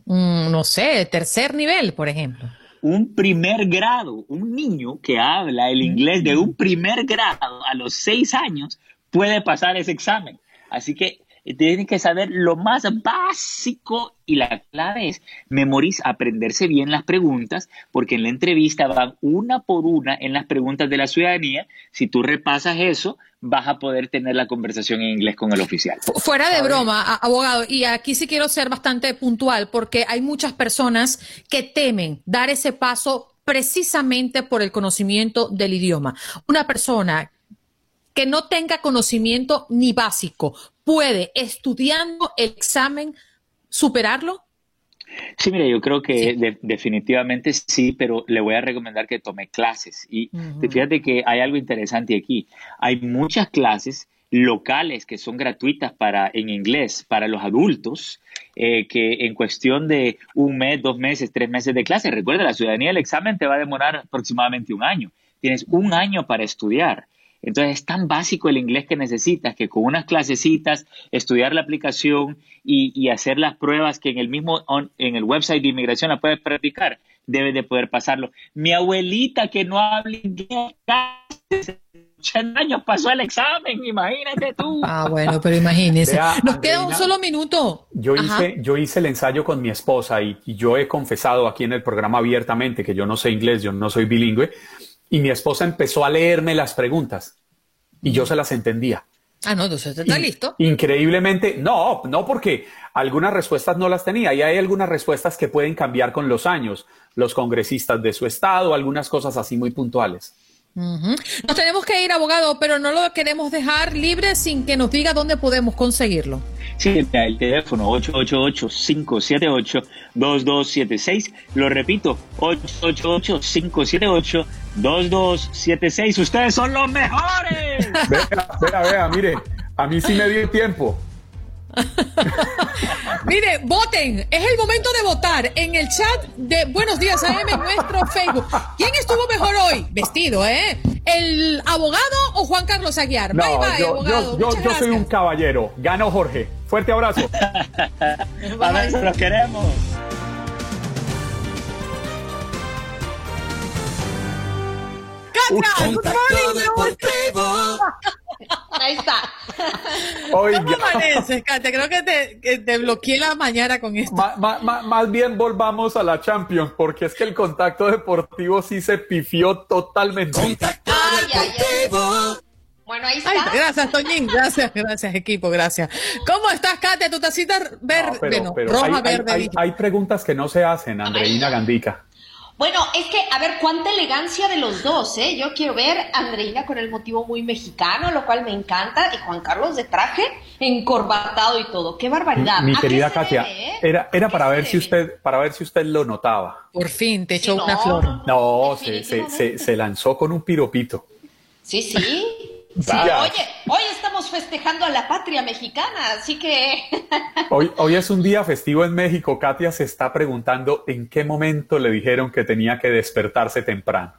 Speaker 1: Mm, no sé, tercer nivel, por ejemplo.
Speaker 19: Un primer grado, un niño que habla el inglés de un primer grado a los seis años puede pasar ese examen. Así que tienen que saber lo más básico y la clave es memorizar, aprenderse bien las preguntas, porque en la entrevista van una por una en las preguntas de la ciudadanía. Si tú repasas eso, vas a poder tener la conversación en inglés con el oficial.
Speaker 1: Fuera de broma, abogado, y aquí sí quiero ser bastante puntual, porque hay muchas personas que temen dar ese paso precisamente por el conocimiento del idioma. Una persona que no tenga conocimiento ni básico puede, estudiando el examen, superarlo?
Speaker 19: Sí, mire, yo creo que definitivamente sí, pero le voy a recomendar que tome clases. Y fíjate que hay algo interesante aquí. Hay muchas clases locales que son gratuitas para en inglés para los adultos eh, que en cuestión de un mes, dos meses, tres meses de clase, recuerda la ciudadanía el examen te va a demorar aproximadamente un año. Tienes un año para estudiar. Entonces es tan básico el inglés que necesitas que con unas clasecitas, estudiar la aplicación y, hacer las pruebas que en el mismo en el website de inmigración la puedes practicar, debes de poder pasarlo. Mi abuelita que no habla inglés, 80 años pasó el examen, imagínate tú.
Speaker 1: Ah, bueno, pero imagínese. Nos queda un solo minuto.
Speaker 15: Yo hice, yo hice el ensayo con mi esposa y, y yo he confesado aquí en el programa abiertamente que yo no sé inglés, yo no soy bilingüe y mi esposa empezó a leerme las preguntas y yo se las entendía.
Speaker 1: Ah, no, entonces está listo.
Speaker 15: Increíblemente, no, no porque algunas respuestas no las tenía y hay algunas respuestas que pueden cambiar con los años, los congresistas de su estado, algunas cosas así muy puntuales.
Speaker 1: Nos tenemos que ir, abogado, pero no lo queremos dejar libre sin que nos diga dónde podemos conseguirlo.
Speaker 19: Sí, el teléfono 888-578-2276. Lo repito, 888-578-2276. Ustedes son los mejores.
Speaker 15: Vea, vea, vea, mire, a mí sí me dio tiempo.
Speaker 1: Mire, voten. Es el momento de votar en el chat de Buenos Días AM en nuestro Facebook. ¿Quién estuvo mejor hoy? Vestido, ¿eh? ¿El abogado o Juan Carlos Aguiar? bye, bye,
Speaker 15: yo,
Speaker 1: abogado.
Speaker 15: Yo, yo, soy un caballero. Gano Jorge. Fuerte abrazo.
Speaker 19: A ver, los queremos.
Speaker 1: Good morning. Ahí está.
Speaker 15: Oiga.
Speaker 1: ¿Cómo amaneces, Katia? Creo que te, que te bloqueé la mañana con esto.
Speaker 15: más bien volvamos a la Champions, porque es que el contacto deportivo sí se pifió totalmente.
Speaker 1: Contacto deportivo. Bueno, ahí está. gracias, Toñín. Gracias, gracias, equipo. Gracias. ¿Cómo estás, Katia? Tu tacita verde, roja,
Speaker 15: hay,
Speaker 1: verde.
Speaker 15: Hay, hay, preguntas que no se hacen, Andreina Gandica.
Speaker 22: Bueno, es que, a ver, cuánta elegancia de los dos, ¿eh? Yo quiero ver a Andreina con el motivo muy mexicano, lo cual me encanta, y Juan Carlos de traje, encorbatado y todo. ¡Qué barbaridad!
Speaker 15: Mi, querida Katia, eh? era, era para ver si usted, para ver si usted lo notaba.
Speaker 1: Por fin, te echó una flor.
Speaker 15: No, se, se, se lanzó con un piropito.
Speaker 22: Sí, sí. Oye, hoy estamos festejando a la patria mexicana, así que...
Speaker 15: hoy, hoy es un día festivo en México. Katia se está preguntando en qué momento le dijeron que tenía que despertarse temprano.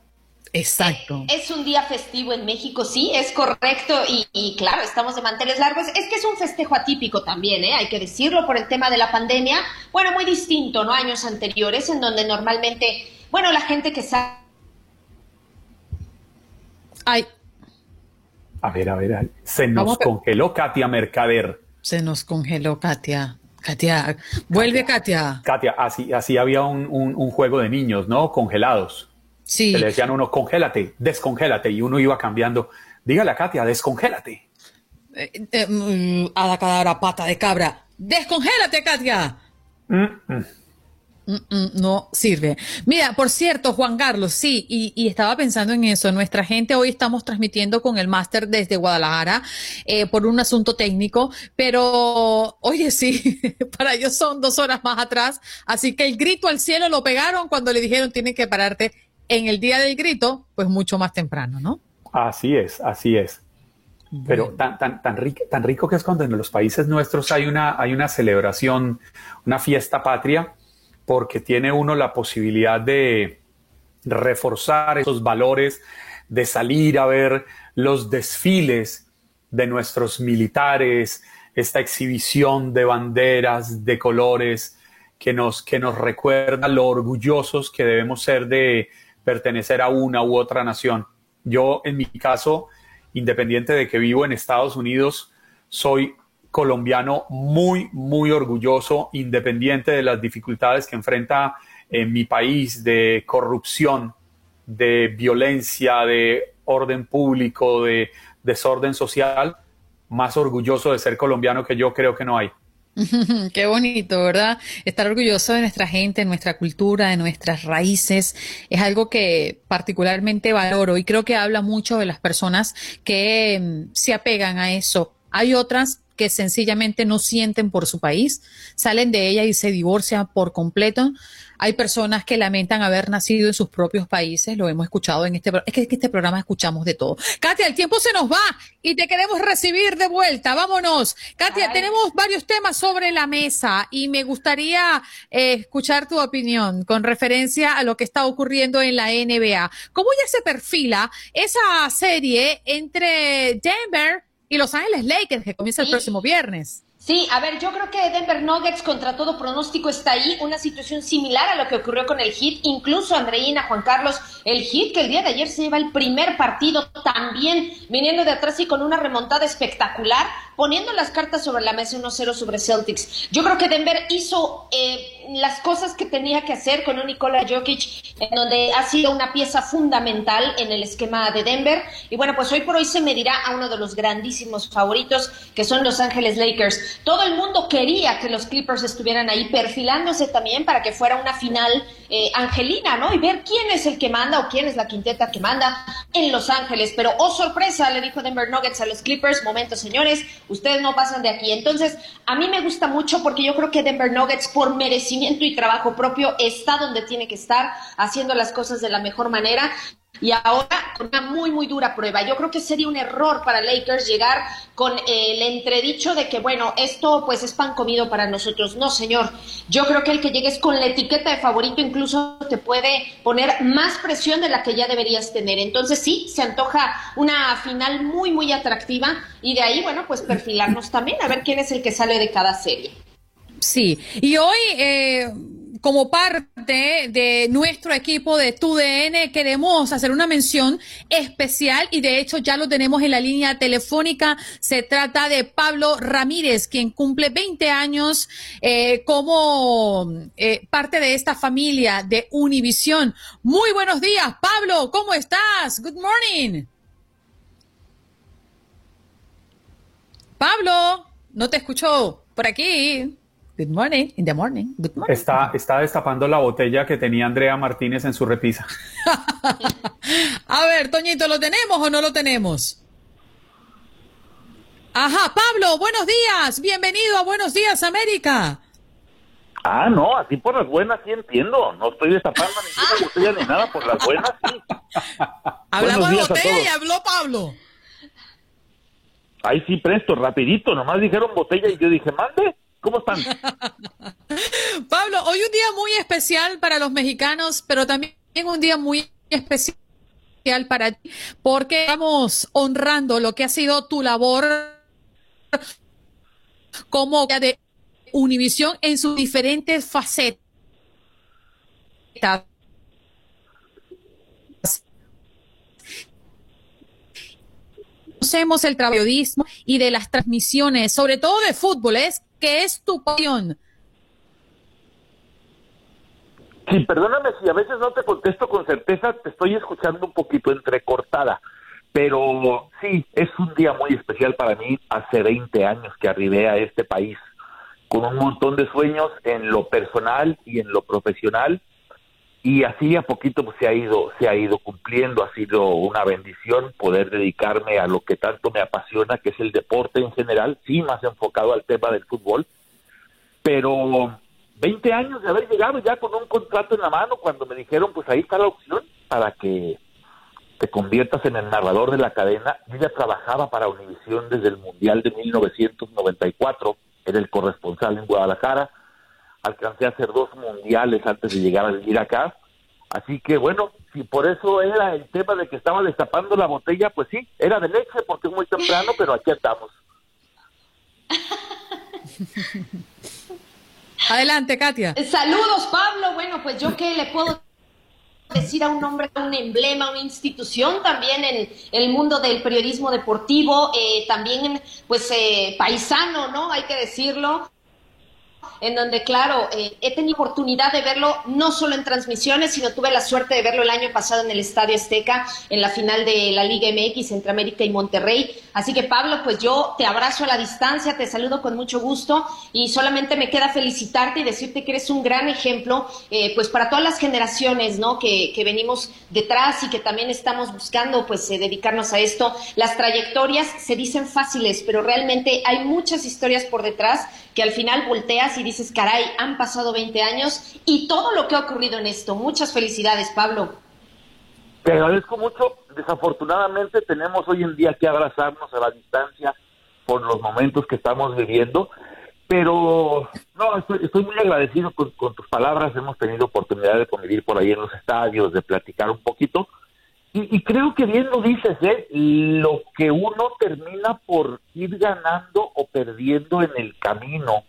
Speaker 1: Exacto.
Speaker 22: Es un día festivo en México, sí, es correcto. Y, claro, estamos de manteles largos. Es que es un festejo atípico también, ¿eh? hay que decirlo, por el tema de la pandemia. Bueno, muy distinto, ¿no? Años anteriores, en donde normalmente, bueno, la gente que sabe...
Speaker 1: Ay,
Speaker 15: a ver, a ver, se nos congeló Katia Mercader.
Speaker 1: Se nos congeló Katia. Katia, vuelve Katia.
Speaker 15: Katia, así, así había un, juego de niños, ¿no? Congelados.
Speaker 1: Sí.
Speaker 15: le decían a uno, congélate, descongélate, y uno iba cambiando. Dígale a Katia, descongélate.
Speaker 1: Eh, eh, mm, a la cadabra pata de cabra. Descongélate, Katia. Mm, mm. Mm, mm, no sirve. Mira, por cierto, Juan Carlos, sí, y, estaba pensando en eso. Nuestra gente hoy estamos transmitiendo con el máster desde Guadalajara eh, por un asunto técnico, pero oye, sí, para ellos son dos horas más atrás, así que el grito al cielo lo pegaron cuando le dijeron tienen que pararte en el día del grito, pues mucho más temprano, ¿no?
Speaker 15: Así es, así es. Pero tan, tan, tan, rico, tan rico que es cuando en los países nuestros hay una, hay una celebración, una fiesta patria porque tiene uno la posibilidad de reforzar esos valores, de salir a ver los desfiles de nuestros militares, esta exhibición de banderas, de colores, que nos, que nos recuerda lo orgullosos que debemos ser de pertenecer a una u otra nación. Yo, en mi caso, independiente de que vivo en Estados Unidos, soy colombiano muy, muy orgulloso, independiente de las dificultades que enfrenta en mi país de corrupción, de violencia, de orden público, de desorden social, más orgulloso de ser colombiano que yo creo que no hay.
Speaker 1: Qué bonito, ¿verdad? Estar orgulloso de nuestra gente, de nuestra cultura, de nuestras raíces, es algo que particularmente valoro y creo que habla mucho de las personas que mm, se apegan a eso. Hay otras que sencillamente no sienten por su país, salen de ella y se divorcian por completo. Hay personas que lamentan haber nacido en sus propios países, lo hemos escuchado en este es que en este programa escuchamos de todo. Katia, el tiempo se nos va y te queremos recibir de vuelta. Vámonos. Katia, tenemos varios temas sobre la mesa y me gustaría eh, escuchar tu opinión con referencia a lo que está ocurriendo en la NBA. ¿Cómo ya se perfila esa serie entre Denver y Los Ángeles Lakers, que comienza el próximo viernes.
Speaker 22: Sí, a ver, yo creo que Denver Nuggets contra todo pronóstico está ahí, una situación similar a lo que ocurrió con el Heat, incluso Andreina, Juan Carlos, el Heat que el día de ayer se lleva el primer partido también viniendo de atrás y con una remontada espectacular, poniendo las cartas sobre la mesa 1-0 sobre Celtics. Yo creo que Denver hizo eh, las cosas que tenía que hacer con un Nikola Jokic, en donde ha sido una pieza fundamental en el esquema de Denver. Y bueno, pues hoy por hoy se medirá a uno de los grandísimos favoritos, que son Los Ángeles Lakers. Todo el mundo quería que los Clippers estuvieran ahí perfilándose también para que fuera una final eh, angelina, ¿no? Y ver quién es el que manda o quién es la quinteta que manda en Los Ángeles. Pero, oh sorpresa, le dijo Denver Nuggets a los Clippers, momento señores, ustedes no pasan de aquí. Entonces, a mí me gusta mucho porque yo creo que Denver Nuggets por merecimiento y trabajo propio está donde tiene que estar, haciendo las cosas de la mejor manera. Y ahora una muy, muy dura prueba. Yo creo que sería un error para Lakers llegar con el entredicho de que, bueno, esto pues es pan comido para nosotros. No, señor. Yo creo que el que llegues con la etiqueta de favorito incluso te puede poner más presión de la que ya deberías tener. Entonces sí, se antoja una final muy, muy atractiva y de ahí, bueno, pues perfilarnos también a ver quién es el que sale de cada serie.
Speaker 1: Sí, y hoy eh, como parte de nuestro equipo de TUDN queremos hacer una mención especial y de hecho ya lo tenemos en la línea telefónica. Se trata de Pablo Ramírez, quien cumple 20 años eh, como eh, parte de esta familia de Univisión. Muy buenos días, Pablo, ¿cómo estás? Good morning. Pablo, no te escucho por aquí. Good morning, in the morning. Good morning.
Speaker 15: Está, está destapando la botella que tenía Andrea Martínez en su repisa.
Speaker 1: A ver, Toñito, ¿lo tenemos o no lo tenemos? Ajá, Pablo, buenos días. Bienvenido a Buenos Días, América.
Speaker 23: Ah, no, así por las buenas sí entiendo. No estoy destapando ninguna botella ni nada, por las buenas sí.
Speaker 1: Hablamos de botella y habló Pablo.
Speaker 23: Ahí sí, presto, rapidito. Nomás dijeron botella y yo dije, mande. ¿Cómo están?
Speaker 1: Pablo, hoy un día muy especial para los mexicanos, pero también un día muy especial para ti, porque estamos honrando lo que ha sido tu labor como de Univisión en sus diferentes facetas. Conocemos el periodismo y de las transmisiones, sobre todo de fútbol, es que es tu pasión.
Speaker 23: Sí, perdóname si a veces no te contesto con certeza, te estoy escuchando un poquito entrecortada, pero sí, es un día muy especial para mí. Hace 20 años que arribé a este país con un montón de sueños en lo personal y en lo profesional y así a poquito pues, se ha ido se ha ido cumpliendo ha sido una bendición poder dedicarme a lo que tanto me apasiona que es el deporte en general sí más enfocado al tema del fútbol. Pero 20 años de haber llegado ya con un contrato en la mano cuando me dijeron pues ahí está la opción para que te conviertas en el narrador de la cadena yo ya trabajaba para Univisión desde el mundial de 1994 era el corresponsal en Guadalajara alcancé a hacer dos mundiales antes de llegar a vivir acá. Así que bueno, si por eso era el tema de que estaba destapando la botella, pues sí, era de leche porque es muy temprano, pero aquí estamos.
Speaker 1: Adelante, Katia.
Speaker 22: Saludos, Pablo. Bueno, pues yo qué le puedo decir a un hombre, un emblema, una institución también en el mundo del periodismo deportivo, eh, también pues eh, paisano, ¿no? Hay que decirlo en donde, claro, eh, he tenido oportunidad de verlo no solo en transmisiones, sino tuve la suerte de verlo el año pasado en el Estadio Azteca, en la final de la Liga MX entre América y Monterrey. Así que, Pablo, pues yo te abrazo a la distancia, te saludo con mucho gusto y solamente me queda felicitarte y decirte que eres un gran ejemplo, eh, pues para todas las generaciones, ¿no? Que, que, venimos detrás y que también estamos buscando, pues, eh, dedicarnos a esto. Las trayectorias se dicen fáciles, pero realmente hay muchas historias por detrás que al final volteas y dices, caray, han pasado 20 años y todo lo que ha ocurrido en esto. Muchas felicidades, Pablo.
Speaker 23: Te agradezco mucho. Desafortunadamente tenemos hoy en día que abrazarnos a la distancia por los momentos que estamos viviendo, pero no, estoy, muy agradecido con, tus palabras. Hemos tenido oportunidad de convivir por ahí en los estadios, de platicar un poquito. Y, creo que bien lo dices, ¿eh? Lo que uno termina por ir ganando o perdiendo en el camino,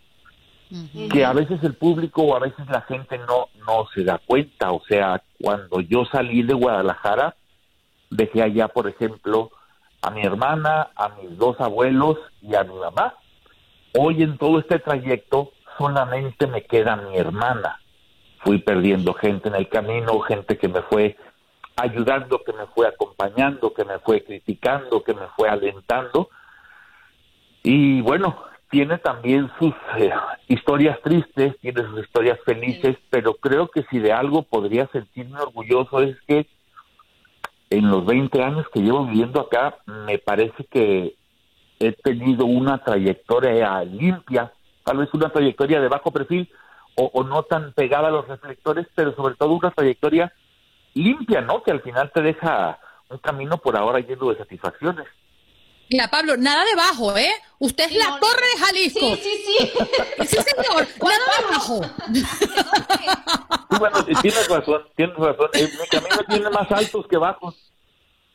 Speaker 23: que a veces el público o a veces la gente no, no se da cuenta. O sea, cuando yo salí de Guadalajara, dejé allá, por ejemplo, a mi hermana, a mis dos abuelos y a mi mamá. Hoy en todo este trayecto solamente me queda mi hermana. Fui perdiendo gente en el camino, gente que me fue ayudando, que me fue acompañando, que me fue criticando, que me fue alentando. Y bueno, tiene también sus eh, historias tristes, tiene sus historias felices, pero creo que si de algo podría sentirme orgulloso es que en los 20 años que llevo viviendo acá, me parece que he tenido una trayectoria limpia, tal vez una trayectoria de bajo perfil o, o no tan pegada a los reflectores, pero sobre todo una trayectoria limpia, ¿no? Que al final te deja un camino por ahora lleno de satisfacciones.
Speaker 1: Mira, Pablo, nada de bajo, ¿eh? Usted es la torre de Jalisco.
Speaker 22: Sí, sí, sí.
Speaker 1: sí, señor, nada de bajo.
Speaker 23: bueno, tienes razón, tienes razón. Mi camino tiene más altos que bajos.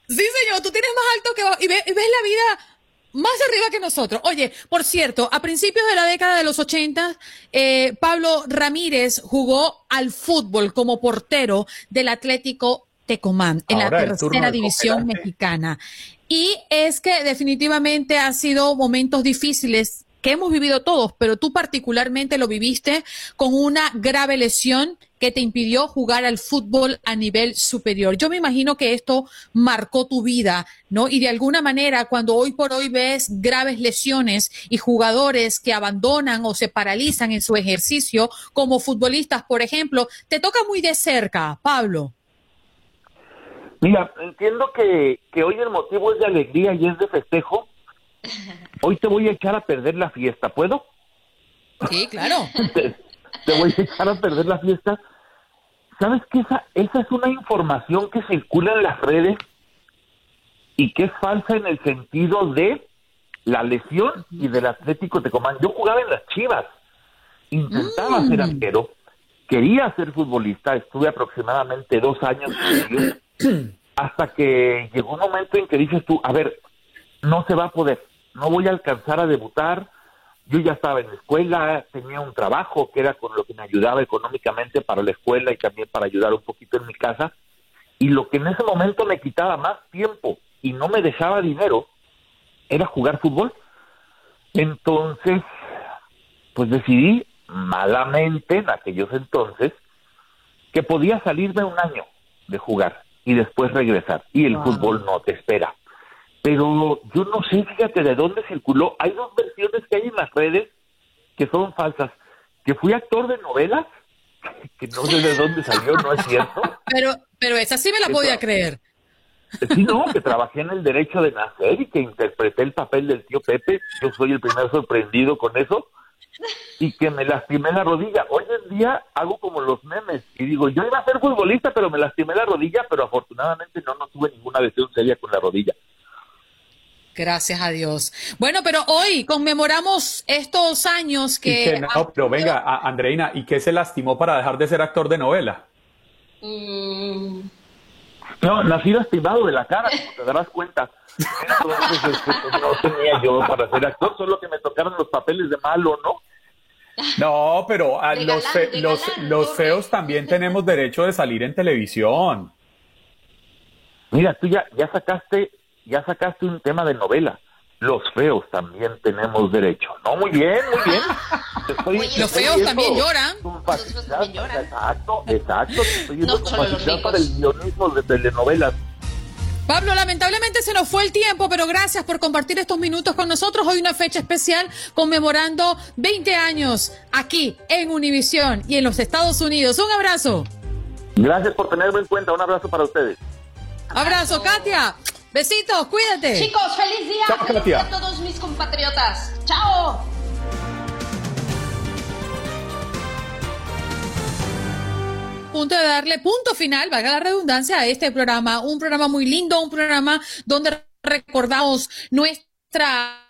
Speaker 1: Sí, señor, tú tienes más alto que bajo. Y ves, ves la vida más arriba que nosotros. Oye, por cierto, a principios de la década de los 80, eh, Pablo Ramírez jugó al fútbol como portero del Atlético Tecomán en la tercera división mexicana. Y es que definitivamente ha sido momentos difíciles que hemos vivido todos, pero tú particularmente lo viviste con una grave lesión que te impidió jugar al fútbol a nivel superior. Yo me imagino que esto marcó tu vida, ¿no? Y de alguna manera, cuando hoy por hoy ves graves lesiones y jugadores que abandonan o se paralizan en su ejercicio como futbolistas, por ejemplo, te toca muy de cerca, Pablo.
Speaker 23: Mira, entiendo que, que hoy el motivo es de alegría y es de festejo. Hoy te voy a echar a perder la fiesta, ¿puedo?
Speaker 1: Sí, claro.
Speaker 23: te voy a echar a perder la fiesta. ¿Sabes que esa, esa es una información que circula en las redes y que es falsa en el sentido de la lesión y del Atlético de Comán? Yo jugaba en las Chivas, intentaba ser mm. arquero, quería ser futbolista, estuve aproximadamente dos años hasta que llegó un momento en que dices tú, a ver, no se va a poder, no voy a alcanzar a debutar, yo ya estaba en la escuela, tenía un trabajo que era con lo que me ayudaba económicamente para la escuela y también para ayudar un poquito en mi casa. Y lo que en ese momento me quitaba más tiempo y no me dejaba dinero era jugar fútbol. Entonces, pues decidí malamente en aquellos entonces que podía salirme un año de jugar y después regresar. Y el fútbol no te espera pero yo no sé, fíjate de dónde circuló. Hay dos versiones que hay en las redes que son falsas. Que fui actor de novelas, que no sé de dónde salió, no es cierto.
Speaker 1: Pero, pero esa sí me la podía creer.
Speaker 23: Sí, no, que trabajé en el derecho de nacer y que interpreté el papel del tío Pepe. Yo soy el primer sorprendido con eso. Y que me lastimé la rodilla. Hoy en día hago como los memes y digo, yo iba a ser futbolista, pero me lastimé la rodilla, pero afortunadamente no, no tuve ninguna lesión seria con la rodilla.
Speaker 1: Gracias a Dios. Bueno, pero hoy conmemoramos estos años que...
Speaker 15: no, pero venga, Andreina, ¿y qué se lastimó para dejar de ser actor de novela?
Speaker 23: Mm. No, nací lastimado de la cara, como te darás cuenta. Entonces, este, pues, no tenía yo para ser actor, solo que me tocaron los papeles de malo, ¿no?
Speaker 15: No, pero a los, los, los feos también tenemos derecho de salir en televisión.
Speaker 23: Mira, tú ya, ya sacaste ya sacaste un tema de novela. Los feos también tenemos derecho. No, muy bien, muy bien.
Speaker 1: los feos también lloran.
Speaker 23: Los feos también lloran. Exacto, exacto. Estoy no para el guionismo de telenovelas.
Speaker 1: Pablo, lamentablemente se nos fue el tiempo, pero gracias por compartir estos minutos con nosotros. Hoy una fecha especial conmemorando 20 años aquí en Univisión y en los Estados Unidos. Un abrazo.
Speaker 23: Gracias por tenerme en cuenta. Un abrazo para ustedes.
Speaker 1: Abrazo, Katia. Besitos, cuídate.
Speaker 22: Chicos, feliz día. Chao, feliz día a todos mis compatriotas. Chao.
Speaker 1: punto de darle punto final, valga la redundancia, a este programa. Un programa muy lindo, un programa donde recordamos nuestra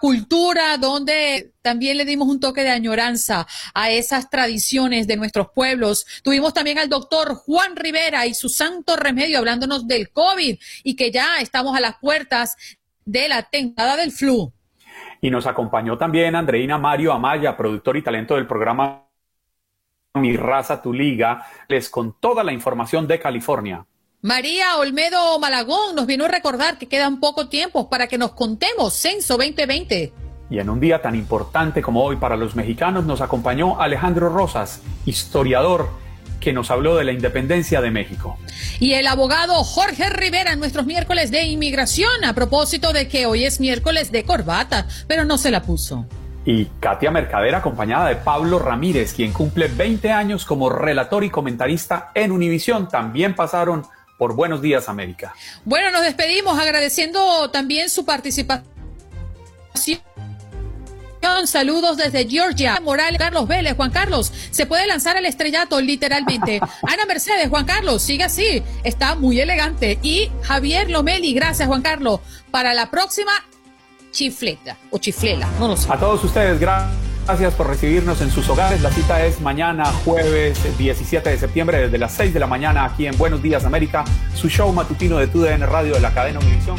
Speaker 1: cultura donde también le dimos un toque de añoranza a esas tradiciones de nuestros pueblos. Tuvimos también al doctor Juan Rivera y su santo remedio hablándonos del COVID y que ya estamos a las puertas de la temporada del flu.
Speaker 15: Y nos acompañó también Andreina Mario Amaya, productor y talento del programa Mi Raza, Tu Liga, les con toda la información de California.
Speaker 1: María Olmedo Malagón nos vino a recordar que quedan poco tiempo para que nos contemos Censo 2020.
Speaker 15: Y en un día tan importante como hoy para los mexicanos nos acompañó Alejandro Rosas, historiador que nos habló de la independencia de México.
Speaker 1: Y el abogado Jorge Rivera en nuestros miércoles de inmigración a propósito de que hoy es miércoles de corbata, pero no se la puso.
Speaker 15: Y Katia Mercader acompañada de Pablo Ramírez, quien cumple 20 años como relator y comentarista en Univisión, también pasaron por Buenos Días América.
Speaker 1: Bueno, nos despedimos agradeciendo también su participación. Saludos desde Georgia. Morales, Carlos Vélez, Juan Carlos. Se puede lanzar el estrellato literalmente. Ana Mercedes, Juan Carlos, sigue así. Está muy elegante. Y Javier Lomeli, gracias Juan Carlos. Para la próxima chifleta o chiflela, no lo sé.
Speaker 15: A todos ustedes, gracias. Gracias por recibirnos en sus hogares. La cita es mañana, jueves 17 de septiembre, desde las 6 de la mañana, aquí en Buenos Días América, su show matutino de TUDN Radio de la cadena Univisión.